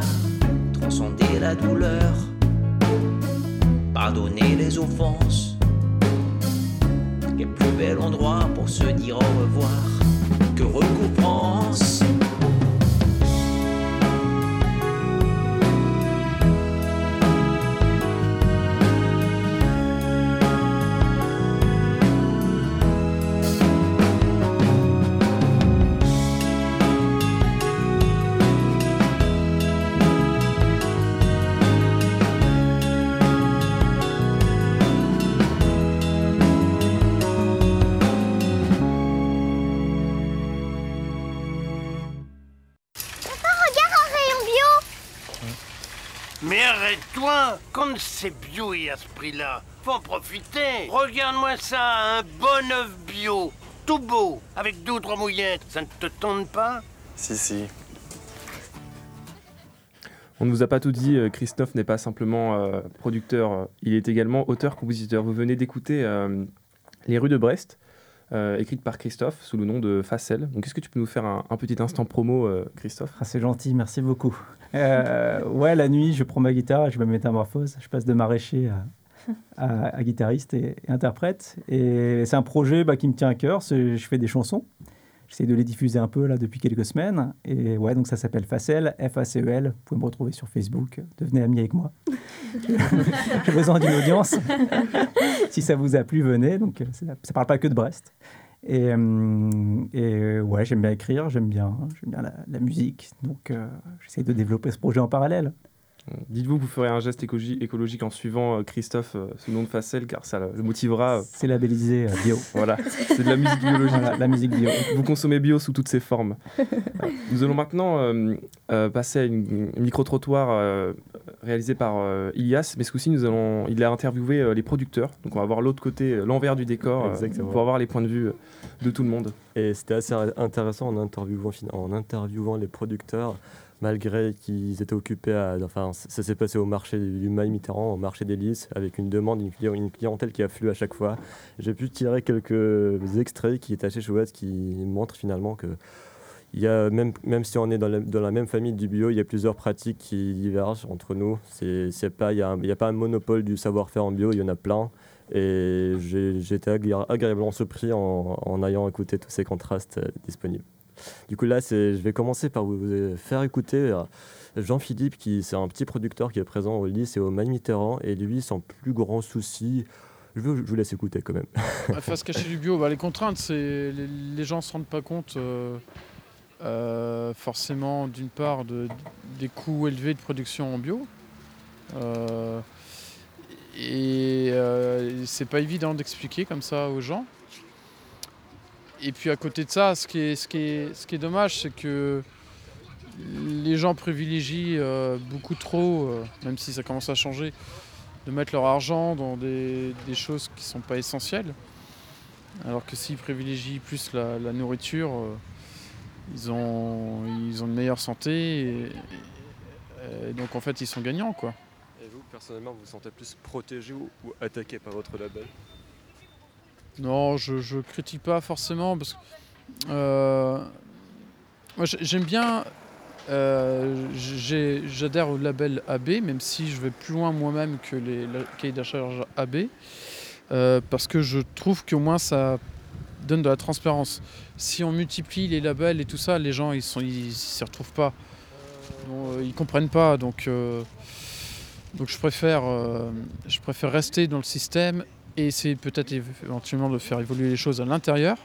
transcendé la douleur, pardonné les offenses. Quel plus bel endroit pour se dire au revoir que recouvrance. À ce prix-là, faut en profiter. Regarde-moi ça, un bon œuf bio, tout beau, avec deux ou trois mouillettes, ça ne te tente pas? Si, si. On ne vous a pas tout dit, euh, Christophe n'est pas simplement euh, producteur, euh, il est également auteur-compositeur. Vous venez d'écouter euh, Les rues de Brest, euh, écrite par Christophe sous le nom de Facel. Donc est-ce que tu peux nous faire un, un petit instant promo, euh, Christophe? Ah, c'est gentil, merci beaucoup. Euh, ouais, la nuit, je prends ma guitare et je me métamorphose. Je passe de maraîcher à, à- à guitariste et, et interprète. Et c'est un projet bah, qui me tient à cœur. Je fais des chansons. J'essaie de les diffuser un peu là depuis quelques semaines. Et ouais, donc ça s'appelle Facel, F-A-C-E-L. Vous pouvez me retrouver sur Facebook. Devenez ami avec moi. J'ai besoin d'une audience. si ça vous a plu, venez. Donc, euh, ça ne parle pas que de Brest. Et, euh, et, euh, ouais, j'aime bien écrire, j'aime bien, j'aime bien la, la musique. Donc, euh, j'essaie de développer ce projet en parallèle. Dites-vous que vous ferez un geste écologi- écologique en suivant euh, Christophe euh, sous le nom de Facel, car ça le motivera. C'est labellisé euh, bio. Voilà, c'est de la musique biologique. Voilà, la musique bio. Vous consommez bio sous toutes ses formes. Euh, Nous allons maintenant euh, euh, passer à une, une micro-trottoir euh, réalisé par euh, Ilias, mais ce coup-ci, nous allons, il a interviewé euh, les producteurs. Donc on va voir l'autre côté, euh, l'envers du décor, euh, Exactement. pour avoir les points de vue euh, de tout le monde. Et c'était assez intéressant en interviewant, fin- en interviewant les producteurs, malgré qu'ils étaient occupés à. Enfin, ça s'est passé au marché du Maï Mitterrand, au marché des avec une demande, une, cli- une clientèle qui afflue à chaque fois. J'ai pu tirer quelques extraits qui étaient assez chouettes, qui montrent finalement que. Il y a même, même si on est dans la, même famille du bio, il y a plusieurs pratiques qui divergent entre nous. C'est, pas, il n'y a, pas un monopole du savoir-faire en bio, il y en a plein. Et j'ai été agré- agréablement surpris en, en ayant écouté tous ces contrastes euh, disponibles. Du coup, là, c'est- je vais commencer par vous vous faire écouter euh, Jean-Philippe, qui c'est un petit producteur qui est présent au Lys et au Maï Mitterrand. Et lui, son plus grand souci, je, veux- je vous laisse écouter quand même. Face cachée du bio, bah, les contraintes, c'est les, les gens ne se rendent pas compte euh, euh, forcément d'une part de- des coûts élevés de production en bio. Euh, et euh, c'est pas évident d'expliquer comme ça aux gens. Et puis à côté de ça, ce qui est, ce qui est, ce qui est dommage, c'est que les gens privilégient euh, beaucoup trop, euh, même si ça commence à changer, de mettre leur argent dans des, choses qui ne sont pas essentielles. Alors que s'ils privilégient plus la, nourriture, euh, ils, ont, ils ont une meilleure santé. Et, donc en fait, ils sont gagnants. quoi. Et vous, personnellement, vous vous sentez plus protégé ou attaqué par votre label? Non, je, je critique pas forcément parce que euh, moi, j'ai- j'aime bien. euh, J'adhère au label AB, même si je vais plus loin moi-même que les cahiers de charge AB, euh, parce que je trouve qu'au moins ça donne de la transparence. Si on multiplie les labels et tout ça, les gens ils sont ils s'y retrouvent pas, Donc, ils comprennent pas. Donc donc je préfère, je préfère rester dans le système et essayer peut-être éve- éventuellement de faire évoluer les choses à l'intérieur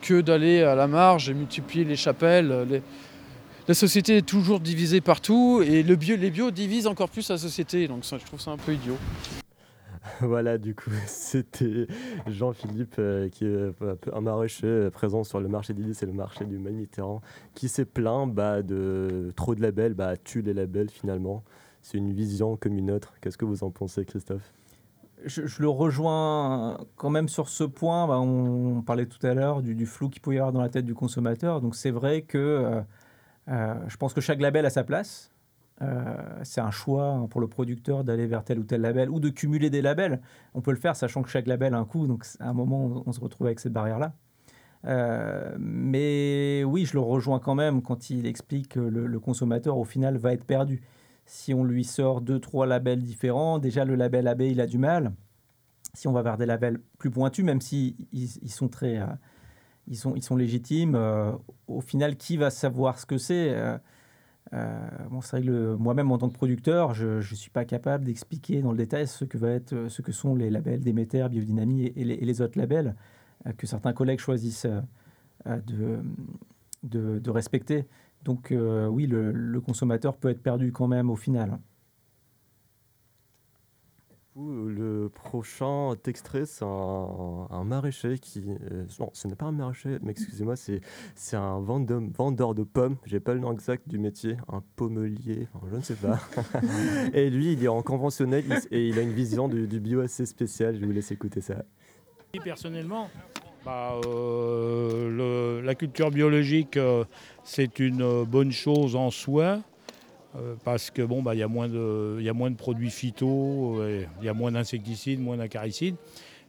que d'aller à la marge et multiplier les chapelles. les- La société est toujours divisée partout et les bio divisent encore plus la société. Donc je trouve ça un peu idiot. voilà, du coup, c'était Jean-Philippe, euh, qui est un peu un maraîcher euh, présent sur le marché d'Illis et le marché du Maine-Mitterrand, qui s'est plaint bah, de trop de labels, bah, tue les labels finalement. C'est une vision comme une autre. Qu'est-ce que vous en pensez, Christophe? Je, le rejoins quand même sur ce point. Bah, on, parlait tout à l'heure du, flou qu'il peut y avoir dans la tête du consommateur. Donc c'est vrai que euh, euh, je pense que chaque label a sa place. Euh, c'est un choix hein, pour le producteur d'aller vers tel ou tel label ou de cumuler des labels. On peut le faire sachant que chaque label a un coût. Donc à un moment, on, se retrouve avec cette barrière-là. Mais oui, je le rejoins quand même quand il explique que le consommateur, au final, va être perdu. Si on lui sort deux, trois labels différents, déjà le label AB, il a du mal. Si on va vers des labels plus pointus, même si ils, sont très, euh, ils sont, légitimes, euh, au final, qui va savoir ce que c'est Euh, moi-même, en tant que producteur, je ne suis pas capable d'expliquer dans le détail ce que, va être, ce que sont les labels Déméter, Biodynamie et, les, autres labels que certains collègues choisissent de respecter. Donc euh, oui, le, le consommateur peut être perdu quand même au final. coup, le prochain extrait, c'est un, un maraîcher qui. euh, non, ce n'est pas un maraîcher, mais excusez-moi, c'est, c'est un vendeur, vendeur de pommes. J'ai pas le nom exact du métier, un pommelier, enfin, je ne sais pas. et lui, il est en conventionnel il- et il a une vision du, du bio assez spéciale. Je vous laisse écouter ça. Et Personnellement, bah, euh, la culture biologique, euh, c'est une euh, bonne chose en soi. parce que bon, bah, il y, a moins de- produits phyto, il y a moins d'insecticides, moins d'acaricides.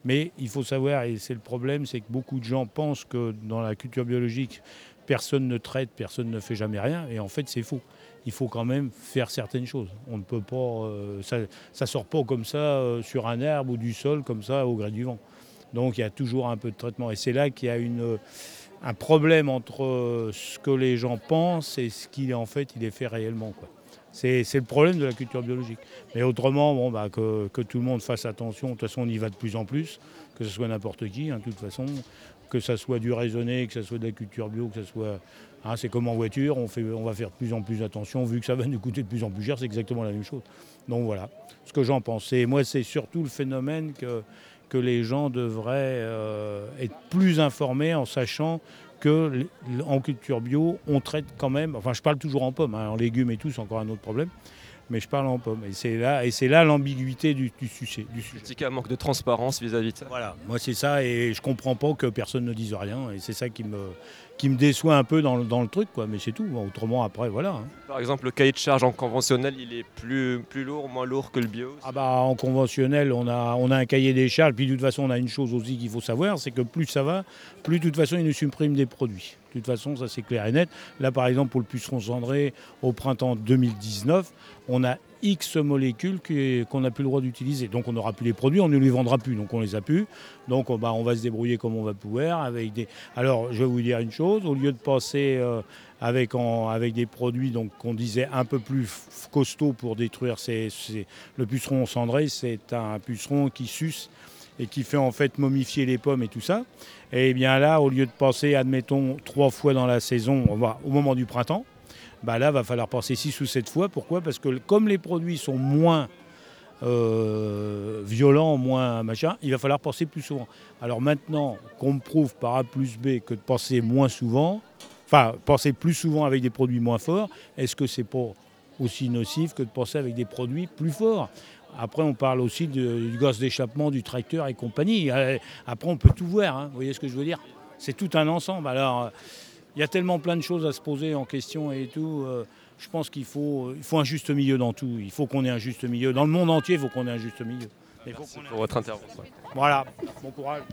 Mais il faut savoir, et c'est le problème, c'est que beaucoup de gens pensent que dans la culture biologique, personne ne traite, personne ne fait jamais rien. Et en fait, c'est faux. Il faut quand même faire certaines choses. On ne peut pas, ça, ça sort pas comme ça sur un arbre ou du sol comme ça au gré du vent. Donc il y a toujours un peu de traitement. Et c'est là qu'il y a une, un problème entre euh, ce que les gens pensent et ce qui en fait il est fait réellement. quoi. C'est le problème de la culture biologique. Mais autrement, bon, bah, que, tout le monde fasse attention. De toute façon, on y va de plus en plus, que ce soit n'importe qui, hein, de toute façon, que ça soit du raisonné, que ce soit de la culture bio, que ce soit. hein, c'est comme en voiture, on, on va faire de plus en plus attention. Vu que ça va nous coûter de plus en plus cher, c'est exactement la même chose. Donc voilà ce que j'en pense. Et moi, c'est surtout le phénomène que, que les gens devraient euh, être plus informés en sachant que en culture bio, on traite quand même, enfin je parle toujours en pommes, hein, en légumes et tout, c'est encore un autre problème, mais je parle en pomme. Et c'est là, et c'est là l'ambiguïté du, du sujet. Du sujet. C'est qu'il y a un manque de transparence vis-à-vis de ça. Voilà, moi c'est ça, et je comprends pas que personne ne dise rien, et c'est ça qui me, qui me déçoit un peu dans, le- dans le truc, quoi. Mais c'est tout. Autrement, après, voilà. hein. Par exemple, le cahier de charge en conventionnel, il est plus, plus lourd, moins lourd que le bio. Ah bah en conventionnel, on a, on a un cahier des charges. Puis de toute façon, on a une chose aussi qu'il faut savoir, c'est que plus ça va, plus de toute façon, ils nous suppriment des produits. De toute façon, ça c'est clair et net. Là, par exemple, pour le puceron cendré, au printemps 2019, on a X molécules qu'on n'a plus le droit d'utiliser. Donc on n'aura plus les produits, on ne les vendra plus, donc on les a plus. Donc on, bah, on va se débrouiller comme on va pouvoir. Avec des... Alors je vais vous dire une chose, au lieu de passer euh, avec, des produits qu'on disait un peu plus costauds pour détruire ces, ces- le puceron cendré, c'est un puceron qui suce et qui fait en fait momifier les pommes et tout ça. Et bien là, au lieu de passer, admettons, trois fois dans la saison, au moment du printemps, bah là, va falloir passer six ou sept fois. Pourquoi? Parce que comme les produits sont moins euh, violents, moins machin, il va falloir passer plus souvent. Alors maintenant qu'on me prouve par A plus B que de passer moins souvent, enfin passer plus souvent avec des produits moins forts, est-ce que c'est pas aussi nocif que de passer avec des produits plus forts? Après, on parle aussi du gaz d'échappement du tracteur et compagnie. Euh, Après, on peut tout voir. hein. Vous voyez ce que je veux dire? C'est tout un ensemble. Alors, euh, il y a tellement plein de choses à se poser en question et tout. euh, je pense qu'il faut, il faut un juste milieu dans tout. Il faut qu'on ait un juste milieu. Dans le monde entier, il faut qu'on ait un juste milieu. Faut ait- Pour votre intervention. Voilà. Bon courage.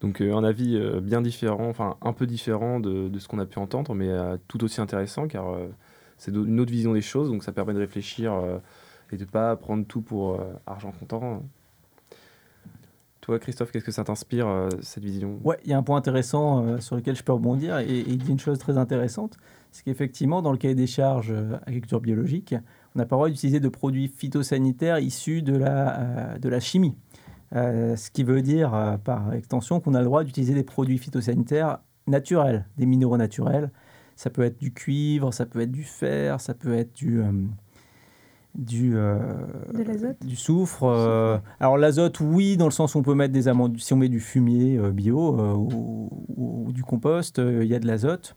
Donc euh, un avis euh, bien différent, enfin un peu différent de, de ce qu'on a pu entendre, mais euh, tout aussi intéressant car euh, c'est une autre vision des choses, donc ça permet de réfléchir euh, et de pas prendre tout pour euh, argent comptant. Toi, Christophe, qu'est-ce que ça t'inspire euh, cette vision? Ouais, il y a un point intéressant euh, sur lequel je peux rebondir et, il dit une chose très intéressante, c'est qu'effectivement dans le cahier des charges euh, agriculture biologique, on n'a pas le droit d'utiliser de produits phytosanitaires issus de la, de la chimie. Ce qui veut dire par extension qu'on a le droit d'utiliser des produits phytosanitaires naturels, des minéraux naturels. Ça peut être du cuivre, ça peut être du fer, ça peut être du, du, euh, du soufre. euh, alors l'azote, oui, dans le sens où on peut mettre des amandes, si on met du fumier euh, bio ou, ou- ou du compost, il y a de l'azote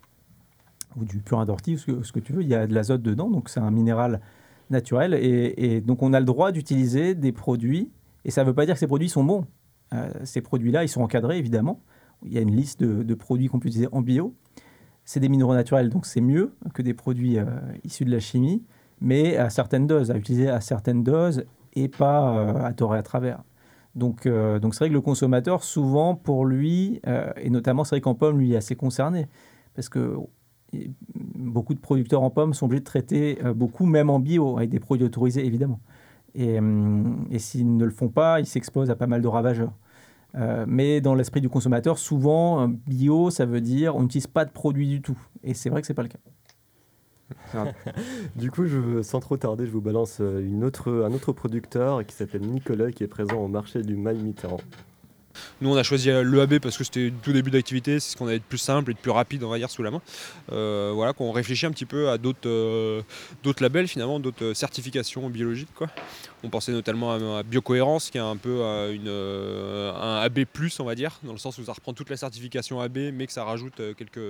ou du purin d'ortie, ce que, ce que tu veux, il y a de l'azote dedans, donc c'est un minéral naturel et, et donc on a le droit d'utiliser des produits et ça ne veut pas dire que ces produits sont bons. Ces produits-là, ils sont encadrés évidemment. Il y a une liste de, de produits qu'on peut utiliser en bio. C'est des minéraux naturels, donc c'est mieux que des produits issus de la chimie, mais à certaines doses, à utiliser à certaines doses et pas euh, à tort et à travers. Donc, euh, donc c'est vrai que le consommateur, souvent, pour lui, euh, et notamment, c'est vrai qu'en pomme, lui, est assez concerné, parce que beaucoup de producteurs en pommes sont obligés de traiter beaucoup, même en bio, avec des produits autorisés, évidemment. Et, hum, et s'ils ne le font pas, ils s'exposent à pas mal de ravageurs. Mais dans l'esprit du consommateur, souvent, bio, ça veut dire on n'utilise pas de produits du tout. Et c'est vrai que c'est pas le cas. du coup, sans trop tarder, je vous balance euh, une autre, un autre producteur qui s'appelle Nicolas, qui est présent au marché du Mail Mitterrand. Nous, on a choisi l'EAB parce que c'était tout début d'activité, c'est ce qu'on avait de plus simple et de plus rapide, on va dire, sous la main. Euh, voilà, qu'on réfléchit un petit peu à d'autres euh, d'autres labels, finalement, d'autres euh, certifications biologiques. Quoi. On pensait notamment à, à Biocohérence, qui est un peu une, un AB, on va dire, dans le sens où ça reprend toute la certification AB, mais que ça rajoute quelques,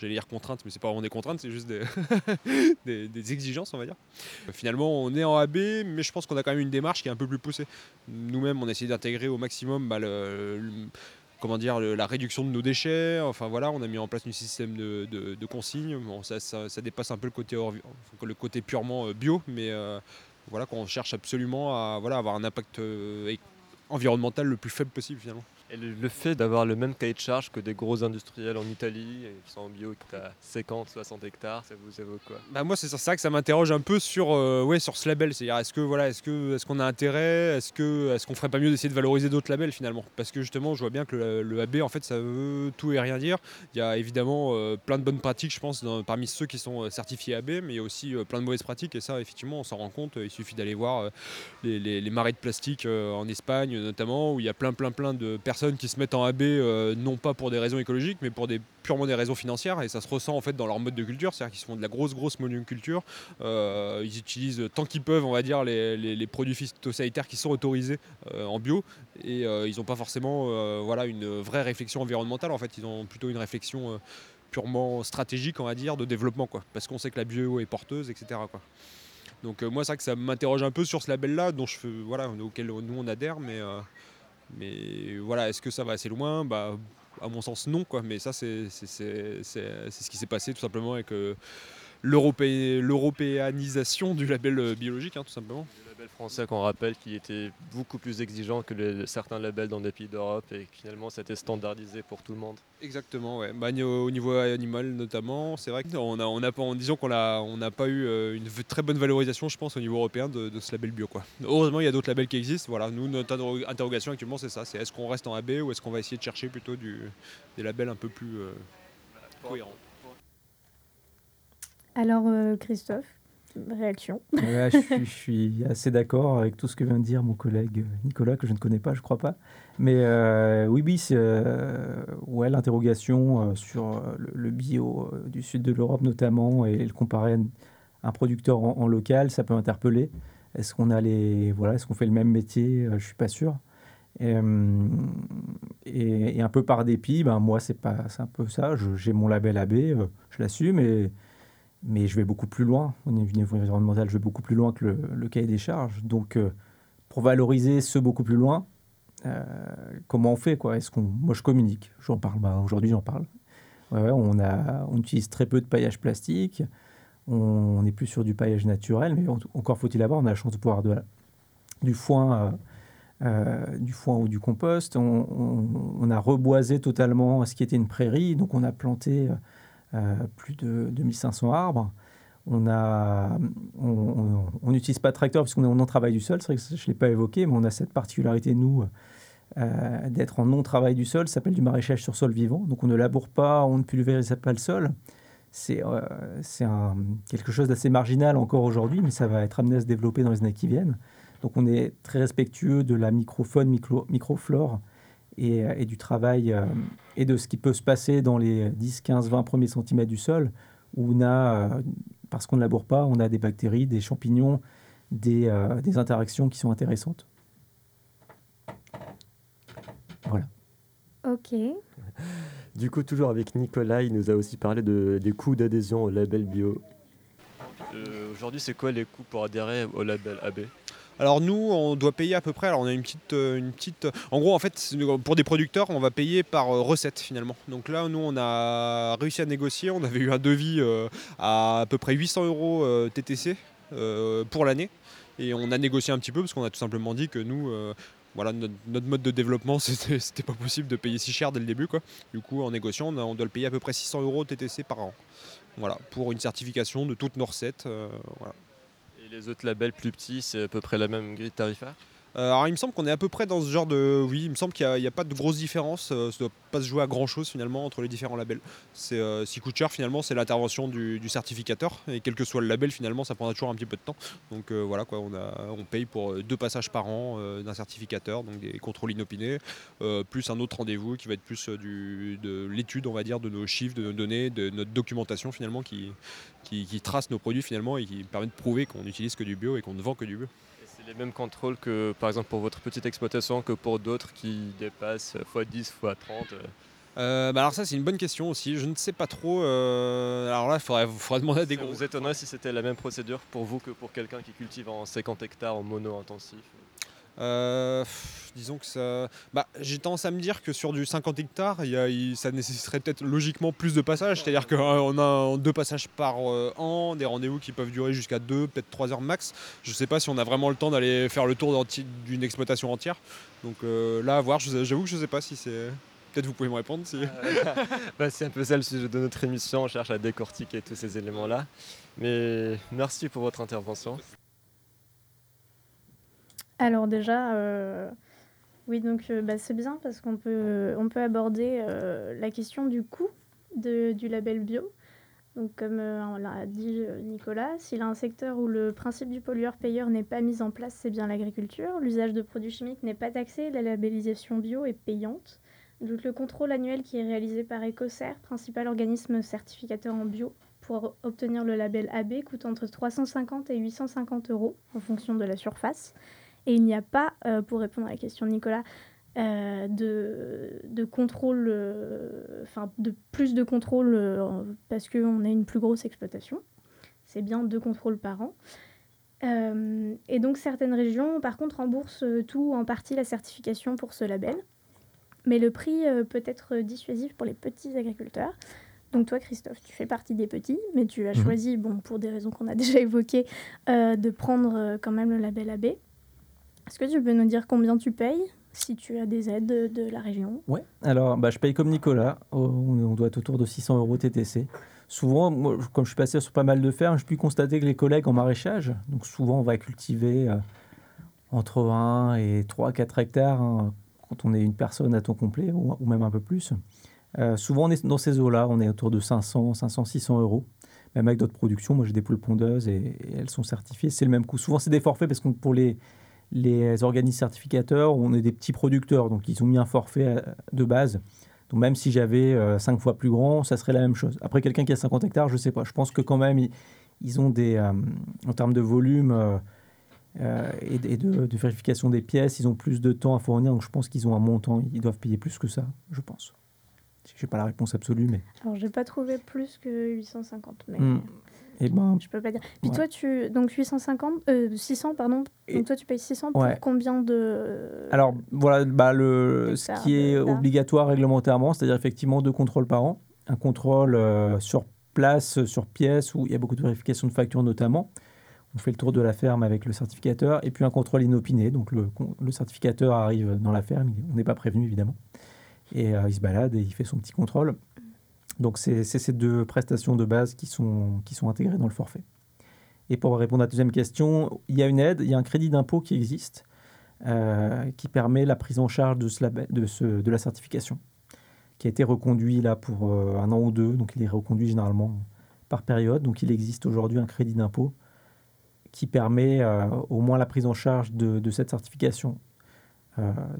j'allais dire contraintes, mais c'est pas vraiment des contraintes, c'est juste des, des- exigences, on va dire. Finalement, on est en AB, mais je pense qu'on a quand même une démarche qui est un peu plus poussée. Nous-mêmes, on a essayé d'intégrer au maximum bah, comment dire, la réduction de nos déchets. Enfin voilà, on a mis en place un système de, consignes. Ça, dépasse un peu le côté, le côté purement euh, bio, mais euh, voilà, qu'on cherche absolument à voilà, avoir un impact euh, environnemental le plus faible possible finalement. Et le, fait d'avoir le même cahier de charge que des gros industriels en Italie, et sont en bio, qui à 50, 60 hectares, ça vous évoque quoi? Bah moi c'est ça, que ça m'interroge un peu sur, euh, ouais, sur ce label, c'est-à-dire est-ce que voilà, est-ce qu'on a intérêt, est-ce qu'on ferait pas mieux d'essayer de valoriser d'autres labels finalement? Parce que justement je vois bien que le, AB en fait ça veut tout et rien dire. Il y a évidemment euh, plein de bonnes pratiques je pense parmi ceux qui sont euh, certifiés AB, mais il y a aussi plein de mauvaises pratiques. Et ça effectivement on s'en rend compte. Il suffit d'aller voir les, les- les marais de plastique en Espagne notamment où il y a plein plein plein de personnes qui se mettent en AB euh, non pas pour des raisons écologiques mais pour des purement des raisons financières et ça se ressent en fait dans leur mode de culture, c'est-à-dire qu'ils font de la grosse grosse monoculture. Euh, ils utilisent tant qu'ils peuvent, on va dire, les, produits phytosanitaires qui sont autorisés euh, en bio et euh, ils n'ont pas forcément voilà une vraie réflexion environnementale. En fait, ils ont plutôt une réflexion purement stratégique, on va dire, de développement, quoi. Parce qu'on sait que la bio est porteuse, etc. Quoi. Donc moi, c'est que ça m'interroge un peu sur ce label-là, dont je voilà, auquel nous on adhère, mais, mais voilà, est-ce que ça va assez loin? Bah, à mon sens, non, quoi. Mais ça, c'est ce qui s'est passé tout simplement avec euh, l'europé- l'européanisation du label euh, biologique, hein, tout simplement. Français qu'on rappelle qui était beaucoup plus exigeant que les- certains labels dans des pays d'Europe et que finalement c'était standardisé pour tout le monde. Exactement, ouais. Bah, au au niveau animal notamment, c'est vrai qu'on a, on a pas, disons qu'on a, on n'a pas eu euh, une très bonne valorisation, je pense, au niveau européen de, de ce label bio. Quoi. Heureusement, il y a d'autres labels qui existent. Voilà, nous, notre interro- interrogation actuellement, c'est ça. C'est est-ce qu'on reste en AB ou est-ce qu'on va essayer de chercher plutôt du, des labels un peu plus euh, cohérents. Alors, euh, Christophe, réaction je, suis, assez d'accord avec tout ce que vient de dire mon collègue Nicolas, que je ne connais pas, je crois pas. Mais euh, oui, oui, euh, ouais, l'interrogation euh, sur le, bio du sud de l'Europe notamment et le comparer à un producteur en, local, ça peut interpeller. Est-ce qu'on voilà, est-ce fait le même métier? Je suis pas sûr. Et, et- un peu par dépit, ben moi c'est pas, c'est un peu ça. J'ai mon label AB, je l'assume, et mais je vais beaucoup plus loin. Au niveau environnemental, je vais beaucoup plus loin que le, cahier des charges. Donc, euh, pour valoriser ce beaucoup plus loin, euh, comment on fait quoi? Est-ce qu'on, moi, je communique. J'en parle. Bah, aujourd'hui, j'en parle. On a, on utilise très peu de paillage plastique. On n'est plus sur du paillage naturel, mais en- encore faut-il avoir. On a la chance de pouvoir de du foin. euh, du foin ou du compost. On, on- on a reboisé totalement ce qui était une prairie, donc on a planté plus de 2500 arbres. On n'utilise pas de tracteur puisqu'on est en non-travail du sol. C'est vrai que je ne l'ai pas évoqué, mais on a cette particularité, nous, euh, d'être en non-travail du sol. Ça s'appelle du maraîchage sur sol vivant. Donc on ne laboure pas, on ne pulvérise pas le sol. C'est euh, quelque chose d'assez marginal encore aujourd'hui, mais ça va être amené à se développer dans les années qui viennent. Donc on est très respectueux de la microfaune, micro, microflore et, euh, et du travail euh, et de ce qui peut se passer dans les 10, 15, 20 premiers centimètres du sol, où on a, euh, parce qu'on ne laboure pas, on a des bactéries, des champignons, des, euh, des interactions qui sont intéressantes. Voilà. Ok. Du coup, toujours avec Nicolas, il nous a aussi parlé de, des coûts d'adhésion au label bio. Euh, Aujourd'hui, c'est quoi les coûts pour adhérer au label AB Alors nous, on doit payer à peu près. Alors on a une petite, euh, petite. En gros, en fait, pour des producteurs, on va payer par euh, recette finalement. Donc là, nous, on a réussi à négocier. On avait eu un devis euh, à à peu près 800 euros euh, TTC euh, pour l'année, et on a négocié un petit peu parce qu'on a tout simplement dit que nous. euh, voilà, notre, mode de développement, c'était pas possible de payer si cher dès le début. Quoi. Du coup, en négociant, on, doit le payer à peu près 600 euros TTC par an. Voilà, pour une certification de toutes nos recettes. euh, voilà. Les autres labels plus petits, c'est à peu près la même grille tarifaire? Alors il me semble qu'on est à peu près dans ce genre de... Oui, il me semble qu'il n'y a, pas de grosse différence. euh, ça ne doit pas se jouer à grand-chose finalement entre les différents labels. C'est, euh, qui coûte cher finalement, c'est l'intervention du, certificateur. Et quel que soit le label, finalement, ça prendra toujours un petit peu de temps. Donc euh, voilà, quoi, on, paye pour euh, deux passages par an euh, d'un certificateur, donc des contrôles inopinés, euh, plus un autre rendez-vous qui va être plus euh, du, de l'étude, on va dire, de nos chiffres, de nos données, de notre documentation finalement qui, qui, qui trace nos produits finalement et qui permet de prouver qu'on n'utilise que du bio et qu'on ne vend que du bio. Les mêmes contrôles que, par exemple, pour votre petite exploitation que pour d'autres qui dépassent x10, x30 euh. Euh, bah alors ça c'est une bonne question aussi, je ne sais pas trop. euh, alors là il faudrait, faudrait demander à des Ça gros. vous étonnerait si c'était la même procédure pour vous que pour quelqu'un qui cultive en 50 hectares en mono-intensif Euh, disons que ça. Bah, j'ai tendance à me dire que sur du 50 hectares, y a- ça nécessiterait peut-être logiquement plus de passages. C'est-à-dire qu'on a deux passages par euh, an, des rendez-vous qui peuvent durer jusqu'à deux, peut-être trois heures max. Je ne sais pas si on a vraiment le temps d'aller faire le tour d'une exploitation entière. Donc euh, là, à voir, j'avoue que je ne sais pas si c'est. Peut-être vous pouvez me répondre si. Bah, c'est un peu ça le sujet de notre émission, on cherche à décortiquer tous ces éléments-là. Mais merci pour votre intervention. Alors déjà, euh, oui, donc euh, bah, c'est bien parce qu'on peut, on peut aborder euh, la question du coût du label bio. Donc comme on l'a dit Nicolas, s'il a un secteur où le principe du pollueur-payeur n'est pas mis en place, c'est bien l'agriculture. L'usage de produits chimiques n'est pas taxé, la labellisation bio est payante. Donc le contrôle annuel qui est réalisé par Ecocer, principal organisme certificateur en bio, pour obtenir le label AB coûte entre 350 et 850 euros en fonction de la surface. Et il n'y a pas, euh, pour répondre à la question de Nicolas, euh, de, de contrôle, euh, enfin de plus de contrôle parce qu'on a une plus grosse exploitation. C'est bien deux contrôles par an. Et donc certaines régions, par contre, remboursent tout ou en partie la certification pour ce label. Mais le prix peut être dissuasif pour les petits agriculteurs. Donc toi, Christophe, tu fais partie des petits, mais tu as Mhm. choisi, bon, pour des raisons qu'on a déjà évoquées, euh, de prendre euh, quand même le label AB. Est-ce que tu peux nous dire combien tu payes si tu as des aides de, la région? Ouais, alors bah, je paye comme Nicolas, on doit être autour de 600 euros TTC. Souvent, comme je suis passé sur pas mal de fermes, je puis constater que les collègues en maraîchage, donc souvent on va cultiver euh, entre 1 et 3-4 hectares hein, quand on est une personne à temps complet ou, ou même un peu plus. Euh, souvent on est dans ces eaux-là, on est autour de 500, 500, 600 euros. Même avec d'autres productions, moi j'ai des poules pondeuses et, et elles sont certifiées, c'est le même coût. Souvent c'est des forfaits parce que pour les, les organismes certificateurs, on est des petits producteurs, donc ils ont mis un forfait euh, de base. Donc même si j'avais 5 fois plus grand, ça serait la même chose. Après, quelqu'un qui a 50 hectares, je ne sais pas. Je pense que quand même, ils, ont des, euh, en termes de volume euh, euh, et, de, vérification des pièces, ils ont plus de temps à fournir. Donc je pense qu'ils ont un montant, ils doivent payer plus que ça, je pense. Je n'ai pas la réponse absolue, mais... Alors, j'ai pas trouvé plus que 850, mais Hmm. Eh ben, je peux pas dire. Puis ouais. toi, tu donc 850, euh, 600 pardon. Donc toi, tu payes 600 pour Ouais. combien de Alors voilà, bah, le, ce qui est obligatoire réglementairement, c'est-à-dire effectivement deux contrôles par an. Un contrôle euh, sur place, sur pièce, où il y a beaucoup de vérifications de factures notamment. On fait le tour de la ferme avec le certificateur. Et puis un contrôle inopiné. Donc le, le certificateur arrive dans la ferme, on n'est pas prévenu évidemment. Et euh, il se balade et il fait son petit contrôle. Donc c'est ces deux prestations de base qui sont, qui sont intégrées dans le forfait. Et pour répondre à la deuxième question, il y a une aide, il y a un crédit d'impôt qui existe, euh, qui permet la prise en charge de, la certification, qui a été reconduit là pour euh, un an ou deux, donc il est reconduit généralement par période. Donc il existe aujourd'hui un crédit d'impôt qui permet euh, au moins la prise en charge de, cette certification.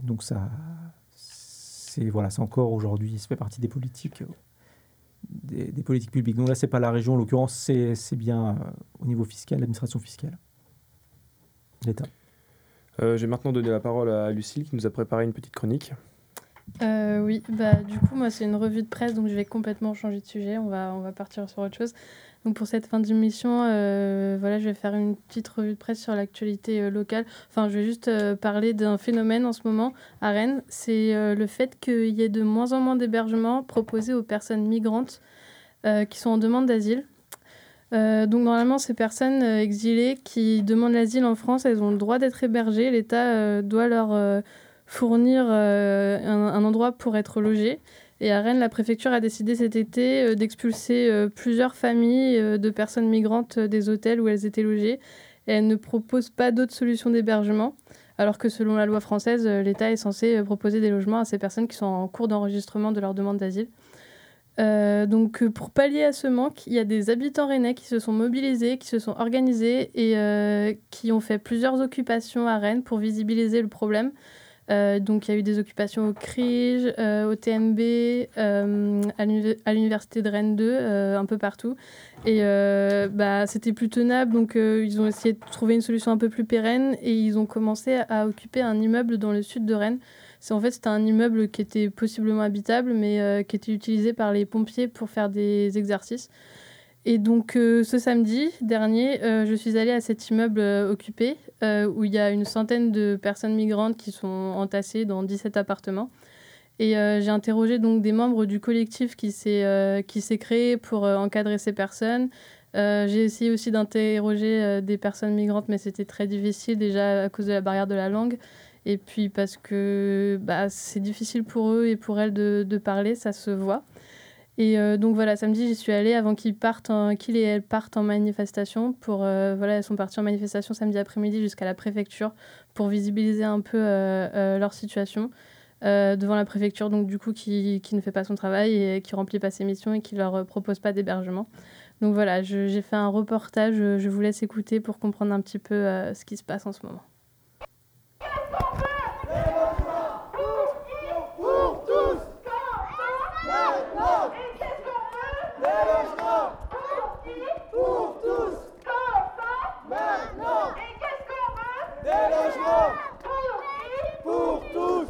Donc ça, c'est voilà, encore aujourd'hui, ça fait partie des politiques, des, des politiques publiques. Donc là, c'est pas la région, en l'occurrence, c'est c'est bien euh, au niveau fiscal, l'administration fiscale, l'État. Euh, J'ai maintenant donné la parole à Lucille qui nous a préparé une petite chronique. Euh, oui, bah, du coup, moi, c'est une revue de presse, donc je vais complètement changer de sujet. On va, on va partir sur autre chose. Pour cette fin d'émission, euh, voilà, je vais faire une petite revue de presse sur l'actualité euh, locale. Enfin, je vais juste euh, parler d'un phénomène en ce moment à Rennes. C'est le fait qu'il y ait de moins en moins d'hébergements proposés aux personnes migrantes qui sont en demande d'asile. Donc normalement, ces personnes exilées qui demandent l'asile en France, elles ont le droit d'être hébergées. L'État doit leur fournir un, un endroit pour être logées. Et à Rennes, la préfecture a décidé cet été euh, d'expulser euh, plusieurs familles euh, de personnes migrantes des hôtels où elles étaient logées. Elle ne propose pas d'autres solutions d'hébergement, alors que selon la loi française, l'État est censé proposer des logements à ces personnes qui sont en cours d'enregistrement de leur demande d'asile. Donc, pour pallier à ce manque, il y a des habitants rennais qui se sont mobilisés, qui se sont organisés et qui ont fait plusieurs occupations à Rennes pour visibiliser le problème. Euh, donc, il y a eu des occupations au CRIJ, euh, au TMB, euh, à l'uni- à l'Université de Rennes 2, euh, un peu partout. Et bah, c'était plus tenable, donc ils ont essayé de trouver une solution un peu plus pérenne et ils ont commencé à, occuper un immeuble dans le sud de Rennes. C'est en fait c'était un immeuble qui était possiblement habitable, mais qui était utilisé par les pompiers pour faire des exercices. Et donc euh, ce samedi dernier, euh, je suis allée à cet immeuble euh, occupé où il y a une centaine de personnes migrantes qui sont entassées dans 17 appartements. Et j'ai interrogé donc des membres du collectif qui s'est qui s'est créé pour encadrer ces personnes. J'ai essayé aussi d'interroger des personnes migrantes, mais c'était très difficile déjà à cause de la barrière de la langue. Et puis parce que bah, c'est difficile pour eux et pour elles de, de parler, ça se voit. Et euh, donc voilà, samedi, j'y suis allée avant qu'ils partent, en- qu'ils et elles partent en manifestation. Pour, euh, voilà, elles sont parties en manifestation samedi après-midi jusqu'à la préfecture pour visibiliser un peu euh, leur situation devant la préfecture, donc du coup qui, qui ne fait pas son travail et qui remplit pas ses missions et qui leur propose pas d'hébergement. Donc voilà, j'ai fait un reportage, je, vous laisse écouter pour comprendre un petit peu ce qui se passe en ce moment. Pour tous Maintenant Des logements Pour tous Maintenant Et qu'est-ce qu'on veut Des logements Pour tous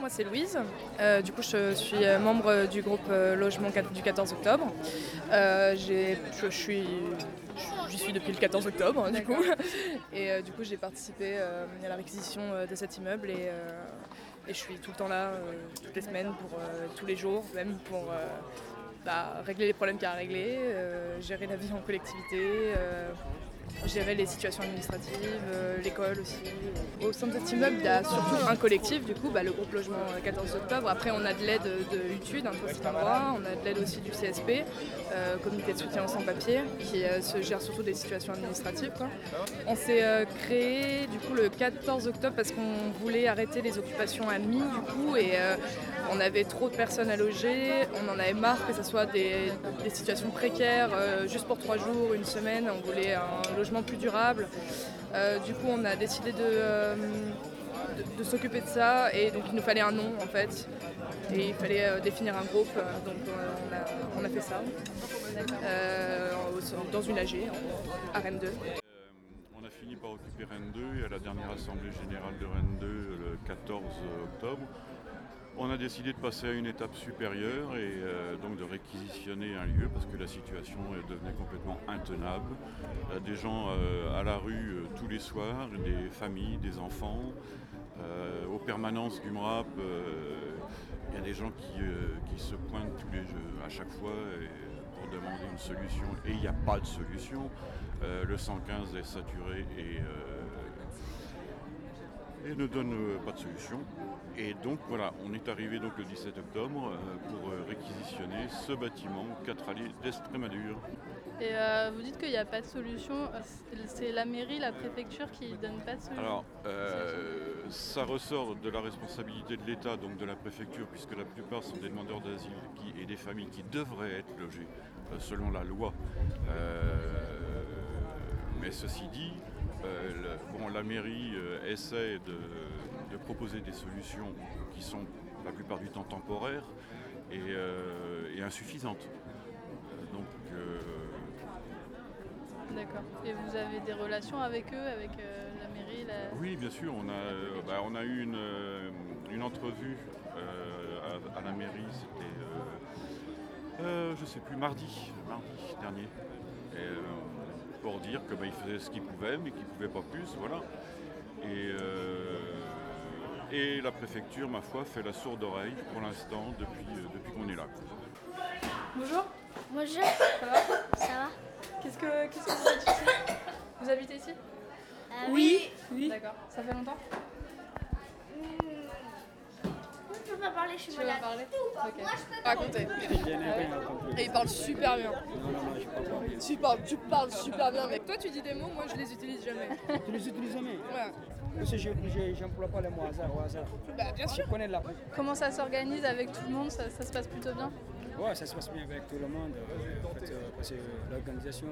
moi c'est Louise. Euh, du coup, je suis membre du groupe euh, Logement du 14 octobre. Euh, je, je suis, j'y suis depuis le 14 octobre, hein, du coup. Et euh, du coup, j'ai participé à la réquisition de cet immeuble et, et je suis tout le temps là, toutes les semaines, pour tous les jours, même pour bah, régler les problèmes qu'il y a à régler, gérer la vie en collectivité. Euh, gérer les situations administratives, euh, l'école aussi. Au sein de cet immeuble, il y a surtout un collectif, du coup, bah, le groupe logement euh, 14 octobre. Après, on a de l'aide de un toit cet endroit, on a de l'aide aussi du CSP, euh, comité de soutien aux sans-papiers, qui euh, se gère surtout des situations administratives. On s'est euh, créé du coup le 14 octobre parce qu'on voulait arrêter les occupations à mi du coup et euh, on avait trop de personnes à loger, on en avait marre que ce soit des, situations précaires euh, juste pour trois jours, une semaine, on voulait un logement plus durable. Euh, du coup on a décidé de, euh, de, s'occuper de ça et donc il nous fallait un nom en fait et il fallait définir un groupe donc on, a, on a fait ça dans une AG à Rennes 2. On a fini par occuper Rennes 2 et à la dernière assemblée générale de Rennes 2 le 14 octobre, on a décidé de passer à une étape supérieure et euh, donc de réquisitionner un lieu parce que la situation euh, devenait complètement intenable. Euh, des gens à la rue tous les soirs, des familles, des enfants. Euh, aux permanences du MRAP, il y a des gens qui, se pointent tous les à chaque fois pour demander une solution et il n'y a pas de solution. Le 115 est saturé et, et ne donne euh, pas de solution. Et donc voilà, on est arrivé donc le 17 octobre euh, pour euh, réquisitionner ce bâtiment 4 allées d'Estrémadure. Et vous dites qu'il n'y a pas de solution. c'est- la mairie, la préfecture qui ne donne pas de solution. Alors, ça ressort de la responsabilité de l'État, donc de la préfecture, puisque la plupart sont des demandeurs d'asile et des familles qui devraient être logées selon la loi. Mais ceci dit, euh, le- bon, la mairie euh, essaie de, de proposer des solutions qui sont la plupart du temps temporaires et, euh, et insuffisantes. Donc, D'accord. Et vous avez des relations avec eux, avec la mairie la... Oui, bien sûr. On a, bah, on a eu une, une entrevue à, à la mairie, c'était, je sais plus, mardi, mardi dernier, Et, pour dire que bah, ils faisaient ce qu'ils pouvaient, mais qu'ils ne pouvaient pas plus, voilà. Et, euh, et la préfecture, ma foi, fait la sourde oreille pour l'instant depuis, euh, depuis qu'on est là. Bonjour. Bonjour. Ça va Ça va Qu'est-ce que, qu'est-ce que vous faites ici? Vous habitez ici? Euh, Oui. Oui. D'accord. Ça fait longtemps? Peux pas parler, je suis Tu malade. parler Ok. Moi, je peux pas Racontez. Et il parle super bien. Tu parles, tu parles super bien, mec. Toi, tu dis des mots, moi, je les utilise jamais. Tu les utilises jamais Ouais. Parce que je n'emploie pas les mots hasard au hasard. Bah, bien sûr. Je connais la Comment ça s'organise avec tout le monde ça, ça se passe plutôt bien Ouais, ça se passe bien avec tout le monde. euh, en fait, euh, parce que l'organisation,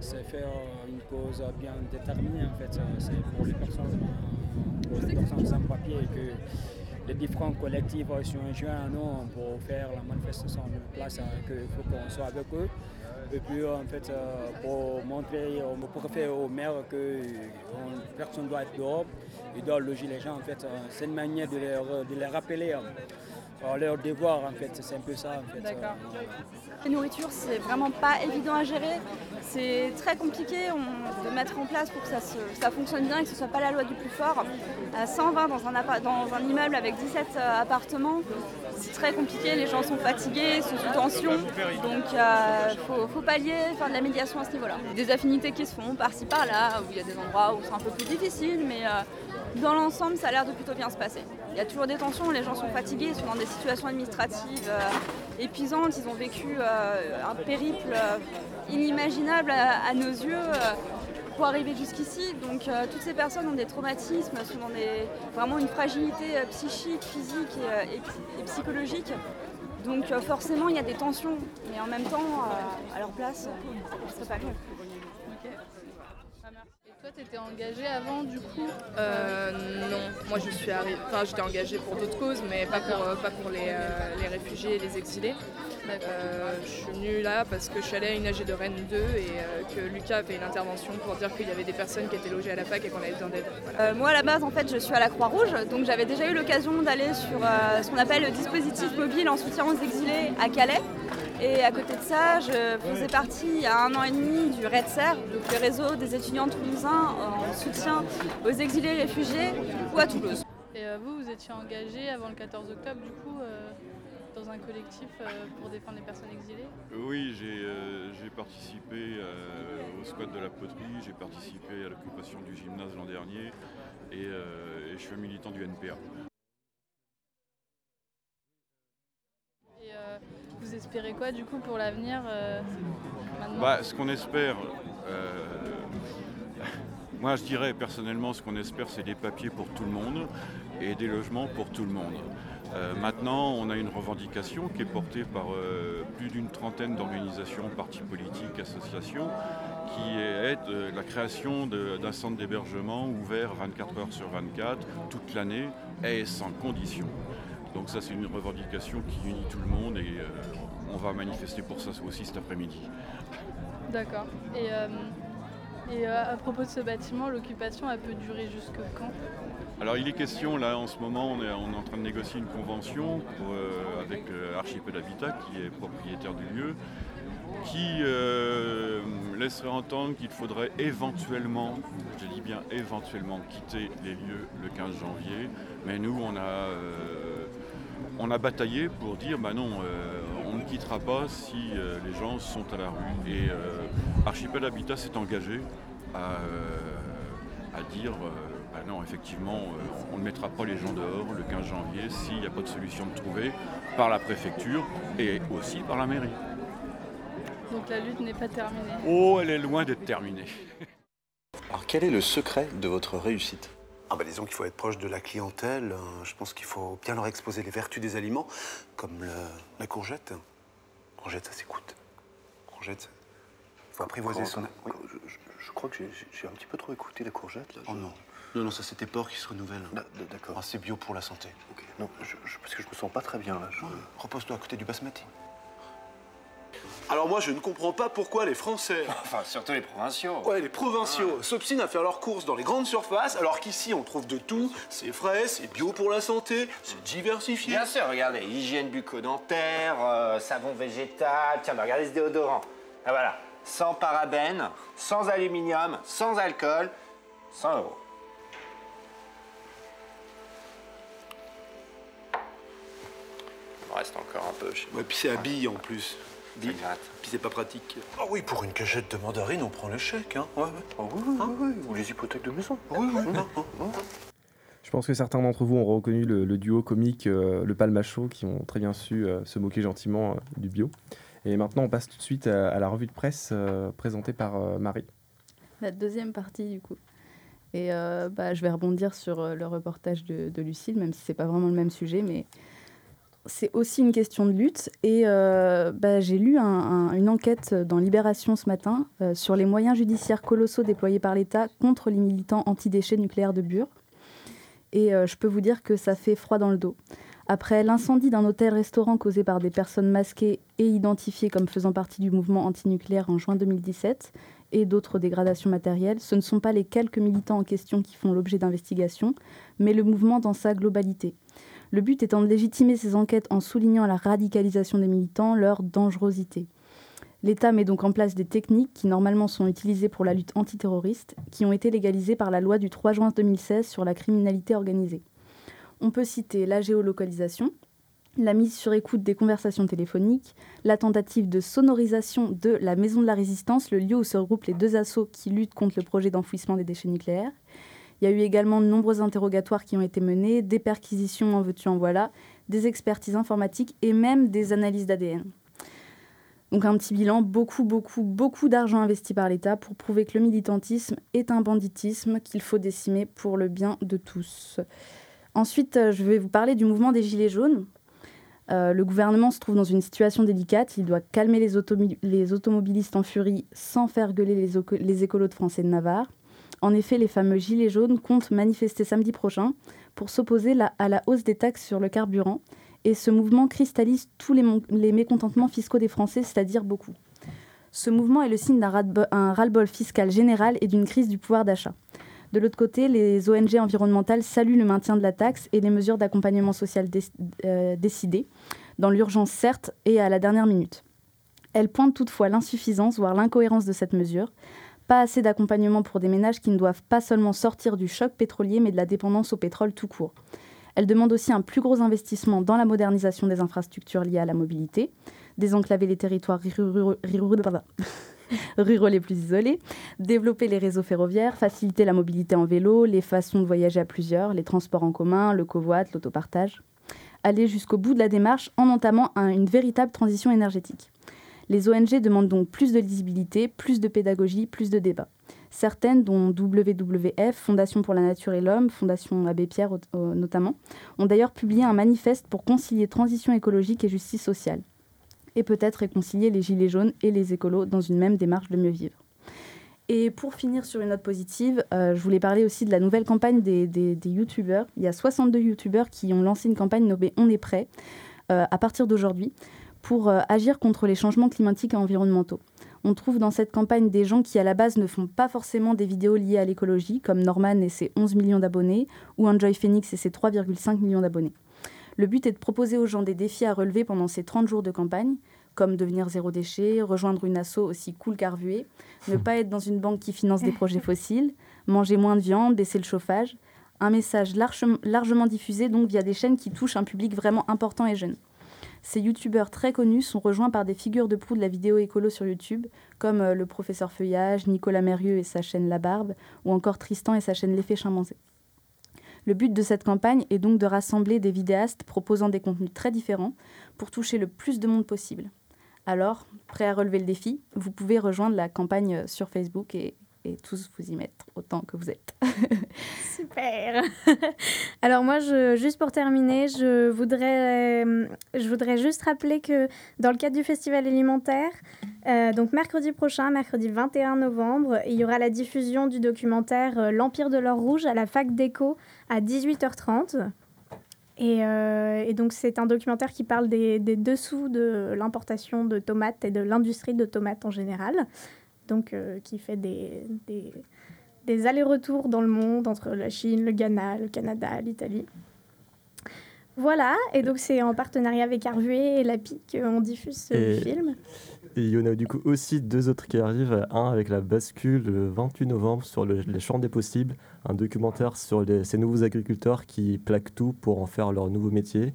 c'est faire une cause bien déterminée. En fait, c'est pour les personnes, euh, pour les personnes sans papier que les différents collectifs euh, sont joints à nous pour faire la manifestation de place, euh, qu'il faut qu'on soit avec eux. Et puis en fait, euh, pour montrer au préfet, au maire que euh, personne doit être dehors, il doit loger les gens. En fait, euh, c'est une manière de les, de les rappeler euh, à leur devoir. En fait, c'est un peu ça. En fait. Euh, La nourriture, c'est vraiment pas évident à gérer. C'est très compliqué on, de mettre en place pour que ça, fonctionne bien et que ce soit pas la loi du plus fort. À 120 dans un, appa- dans un immeuble avec 17 euh, appartements, c'est très compliqué. Les gens sont fatigués, sont sous tension. Donc il faut, faut pallier, faire de la médiation à ce niveau-là. Des affinités qui se font par-ci par-là, où il y a des endroits où c'est un peu plus difficile, mais euh, dans l'ensemble, ça a l'air de plutôt bien se passer. Il y a toujours des tensions, les gens sont fatigués, ils sont dans des situations administratives euh, épuisantes, ils ont vécu euh, un périple euh, inimaginable à, nos yeux euh, pour arriver jusqu'ici. Donc euh, toutes ces personnes ont des traumatismes, sont dans des, vraiment une fragilité euh, psychique, physique et, euh, psychologique. Donc forcément, il y a des tensions, mais en même temps, à leur place, ce serait pas mieux. Toi, tu étais engagé avant, du coup? Euh, non, moi je suis arrivée, enfin j'étais engagée pour d'autres causes, mais pas pour, euh, pas pour les, euh, les réfugiés et les exilés. Je suis venue là parce que je suis allée à une AG de Rennes 2 et que Lucas a fait une intervention pour dire qu'il y avait des personnes qui étaient logées à la fac et qu'on avait besoin d'aide. Voilà. Moi à la base en fait je suis à la Croix-Rouge, donc j'avais déjà eu l'occasion d'aller sur ce qu'on appelle le dispositif mobile en soutien aux exilés à Calais. Et à côté de ça, je faisais partie il y a un an et demi du REDSER, donc le réseau des étudiants toulousains en soutien aux exilés réfugiés ou à Toulouse. Et euh, vous, vous étiez engagé avant le 14 octobre, du coup, euh, dans un collectif euh, pour défendre les personnes exilées? Oui, j'ai euh, j'ai participé euh, au squat de la poterie, j'ai participé à l'occupation du gymnase l'an dernier et, euh, et je suis un militant du NPA. Et euh, vous espérez quoi, du coup, pour l'avenir euh, Bah, ce qu'on espère, euh, moi je dirais personnellement, ce qu'on espère, c'est des papiers pour tout le monde et des logements pour tout le monde. Euh, maintenant, on a une revendication qui est portée par plus d'une trentaine d'organisations, partis politiques, associations, qui est la création d'un centre d'hébergement ouvert 24 heures sur 24, toute l'année, et sans condition. Donc ça, c'est une revendication qui unit tout le monde et euh, on va manifester pour ça aussi cet après-midi. D'accord. Et, euh, et euh, à propos de ce bâtiment, l'occupation, elle peut durer jusque quand? Alors il est question, là en ce moment, on est, on est en train de négocier une convention pour, euh, avec euh, Archipel Habitat, qui est propriétaire du lieu, qui euh, laisserait entendre qu'il faudrait éventuellement, je dis bien éventuellement, quitter les lieux le 15 janvier. Mais nous, on a, on a bataillé pour dire, bah non, euh, on ne quittera pas si euh, les gens sont à la rue. Et euh, Archipel Habitat s'est engagé à, euh, à dire, euh, bah non, effectivement, euh, on ne mettra pas les gens dehors le 15 janvier s'il n'y a pas de solution de trouver par la préfecture et aussi par la mairie. Donc la lutte n'est pas terminée. Oh, elle est loin d'être terminée. Alors quel est le secret de votre réussite? Ah bah disons qu'il faut être proche de la clientèle. Euh, Je pense qu'il faut bien leur exposer les vertus des aliments, comme le- la courgette. Courgette, ça s'écoute. Courgette, il faut apprivoiser son... Oui. Je, je- je crois que j'ai- un petit peu trop écouté la courgette. Là. Oh non. Non, non, ça c'est tes porcs qui se renouvellent. D'accord. Ah, c'est bio pour la santé. Ok. Non, je- parce que je me sens pas très bien là. Repose-toi à côté du basmati. Alors moi, je ne comprends pas pourquoi les Français, Enfin, surtout les provinciaux. ouais, les provinciaux, s'obstinent à faire leurs courses dans les grandes surfaces, alors qu'ici on trouve de tout. C'est frais, c'est bio pour la santé, c'est diversifié. Bien sûr, regardez, hygiène bucco-dentaire, euh, savon végétal, tiens, bah, regardez ce déodorant. Ah voilà, sans parabènes, sans aluminium, sans alcool, 100 euros. Il me reste encore un peu. Ouais, puis c'est à billes en plus. Billes. Puis c'est pas pratique. Ah oui, pour une cagette de mandarine, on prend le chèque, hein. Ouais, ouais. Ah oui, oui, oui, oui, ou les hypothèques de maison. Oui, oui. non, non. Je pense que certains d'entre vous ont reconnu le, le duo comique euh, Le Palmacho qui ont très bien su euh, se moquer gentiment euh, du bio. Et maintenant, on passe tout de suite à, à la revue de presse euh, présentée par euh, Marie. La deuxième partie, du coup. Et euh, bah, je vais rebondir sur euh, le reportage de, de Lucille, même si c'est pas vraiment le même sujet, mais c'est aussi une question de lutte. Et euh, bah, j'ai lu un- un- une enquête dans Libération ce matin euh, sur les moyens judiciaires colossaux déployés par l'État contre les militants anti-déchets nucléaires de Bure. Et euh, je peux vous dire que ça fait froid dans le dos. Après l'incendie d'un hôtel-restaurant causé par des personnes masquées et identifiées comme faisant partie du mouvement antinucléaire en juin 2017 et d'autres dégradations matérielles, ce ne sont pas les quelques militants en question qui font l'objet d'investigations, mais le mouvement dans sa globalité. Le but étant de légitimer ces enquêtes en soulignant la radicalisation des militants, leur dangerosité. L'État met donc en place des techniques qui normalement sont utilisées pour la lutte antiterroriste, qui ont été légalisées par la loi du 3 juin 2016 sur la criminalité organisée. On peut citer la géolocalisation, la mise sur écoute des conversations téléphoniques, la tentative de sonorisation de la Maison de la Résistance, le lieu où se regroupent les deux assauts qui luttent contre le projet d'enfouissement des déchets nucléaires. Il y a eu également de nombreux interrogatoires qui ont été menés, des perquisitions en veux-tu en voilà, des expertises informatiques et même des analyses d'ADN. Donc un petit bilan, beaucoup, beaucoup, beaucoup d'argent investi par l'État pour prouver que le militantisme est un banditisme qu'il faut décimer pour le bien de tous. Ensuite, euh, je vais vous parler du mouvement des Gilets jaunes. Euh, le gouvernement se trouve dans une situation délicate. Il doit calmer les, automobilistes en furie sans faire gueuler les, les écolos de Français de Navarre. En effet, les fameux Gilets jaunes comptent manifester samedi prochain pour s'opposer à la hausse des taxes sur le carburant et ce mouvement cristallise tous les, mécontentements fiscaux des Français, c'est-à-dire beaucoup. Ce mouvement est le signe d'un ras-le-bol fiscal général et d'une crise du pouvoir d'achat. De l'autre côté, les ONG environnementales saluent le maintien de la taxe et les mesures d'accompagnement social euh, décidées, dans l'urgence certes et à la dernière minute. Elles pointent toutefois l'insuffisance, voire l'incohérence de cette mesure. Pas assez d'accompagnement pour des ménages qui ne doivent pas seulement sortir du choc pétrolier, mais de la dépendance au pétrole tout court. Elles demandent aussi un plus gros investissement dans la modernisation des infrastructures liées à la mobilité, désenclaver les territoires ruraux- les plus isolés, développer les réseaux ferroviaires, faciliter la mobilité en vélo, les façons de voyager à plusieurs, les transports en commun, le covoit, l'autopartage. Aller jusqu'au bout de la démarche en entamant un- une véritable transition énergétique. Les ONG demandent donc plus de lisibilité, plus de pédagogie, plus de débat. Certaines, dont WWF, Fondation pour la Nature et l'Homme, Fondation Abbé Pierre notamment, ont d'ailleurs publié un manifeste pour concilier transition écologique et justice sociale. Et peut-être réconcilier les gilets jaunes et les écolos dans une même démarche de mieux vivre. Et pour finir sur une note positive, euh, je voulais parler aussi de la nouvelle campagne des, des, des youtubeurs. Il y a 62 youtubeurs qui ont lancé une campagne nommée On est prêt euh, à partir d'aujourd'hui pour euh, agir contre les changements climatiques et environnementaux. On trouve dans cette campagne des gens qui à la base ne font pas forcément des vidéos liées à l'écologie, comme Norman et ses 11 millions d'abonnés, ou Enjoy Phoenix et ses 3,5 millions d'abonnés. Le but est de proposer aux gens des défis à relever pendant ces 30 jours de campagne, comme devenir zéro déchet, rejoindre une asso aussi cool qu'Arvué, ne pas être dans une banque qui finance des projets fossiles, manger moins de viande, baisser le chauffage. Un message large- largement diffusé donc via des chaînes qui touchent un public vraiment important et jeune. Ces youtubeurs très connus sont rejoints par des figures de proue de la vidéo écolo sur YouTube, comme euh, le professeur Feuillage, Nicolas Mérieux et sa chaîne La Barbe, ou encore Tristan et sa chaîne L'Effet Chimpanzé. Le but de cette campagne est donc de rassembler des vidéastes proposant des contenus très différents pour toucher le plus de monde possible. Alors, prêt à relever le défi, vous pouvez rejoindre la campagne euh, sur Facebook et, tous vous y mettre autant que vous êtes. Super. Alors moi, je, juste pour terminer, je voudrais, euh, je voudrais juste rappeler que dans le cadre du festival alimentaire, euh, donc mercredi prochain, mercredi 21 novembre, il y aura la diffusion du documentaire euh, L'Empire de l'or rouge à la fac d'éco à 18h30. Et, euh, et donc c'est un documentaire qui parle des, des dessous de l'importation de tomates et de l'industrie de tomates en général. Donc euh, qui fait des, des, des allers-retours dans le monde entre la Chine, le Ghana, le Canada, l'Italie. Voilà, et donc c'est en partenariat avec Arvué et l'API qu'on diffuse ce Et- film. Et il y en a du coup aussi deux autres qui arrivent. Un avec la bascule le 28 novembre sur le- les champs des possibles, un documentaire sur les- ces nouveaux agriculteurs qui plaquent tout pour en faire leur nouveau métier.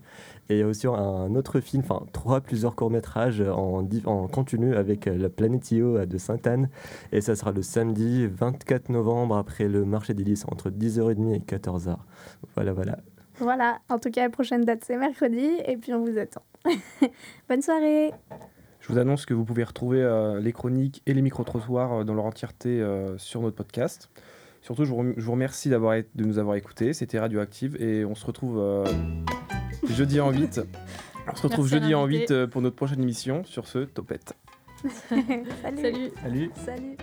Et il y a aussi un autre film, enfin trois, plusieurs courts-métrages en, en continu avec euh, la Planète IO de Sainte-Anne. Et ça sera le samedi 24 novembre après le marché des lys entre 10h30 et 14h. Voilà, voilà. Voilà, en tout cas la prochaine date c'est mercredi et puis on vous attend. Bonne soirée Je vous annonce que vous pouvez retrouver euh, les chroniques et les micro-trottoirs euh, dans leur entièreté euh, sur notre podcast. Surtout, je vous, rem- je vous remercie de nous avoir écoutés. C'était Radioactive et on se retrouve euh, jeudi en 8. On se retrouve Merci jeudi en l'invité. 8 euh, pour notre prochaine émission. Sur ce, topette. Salut. Salut. Salut. Salut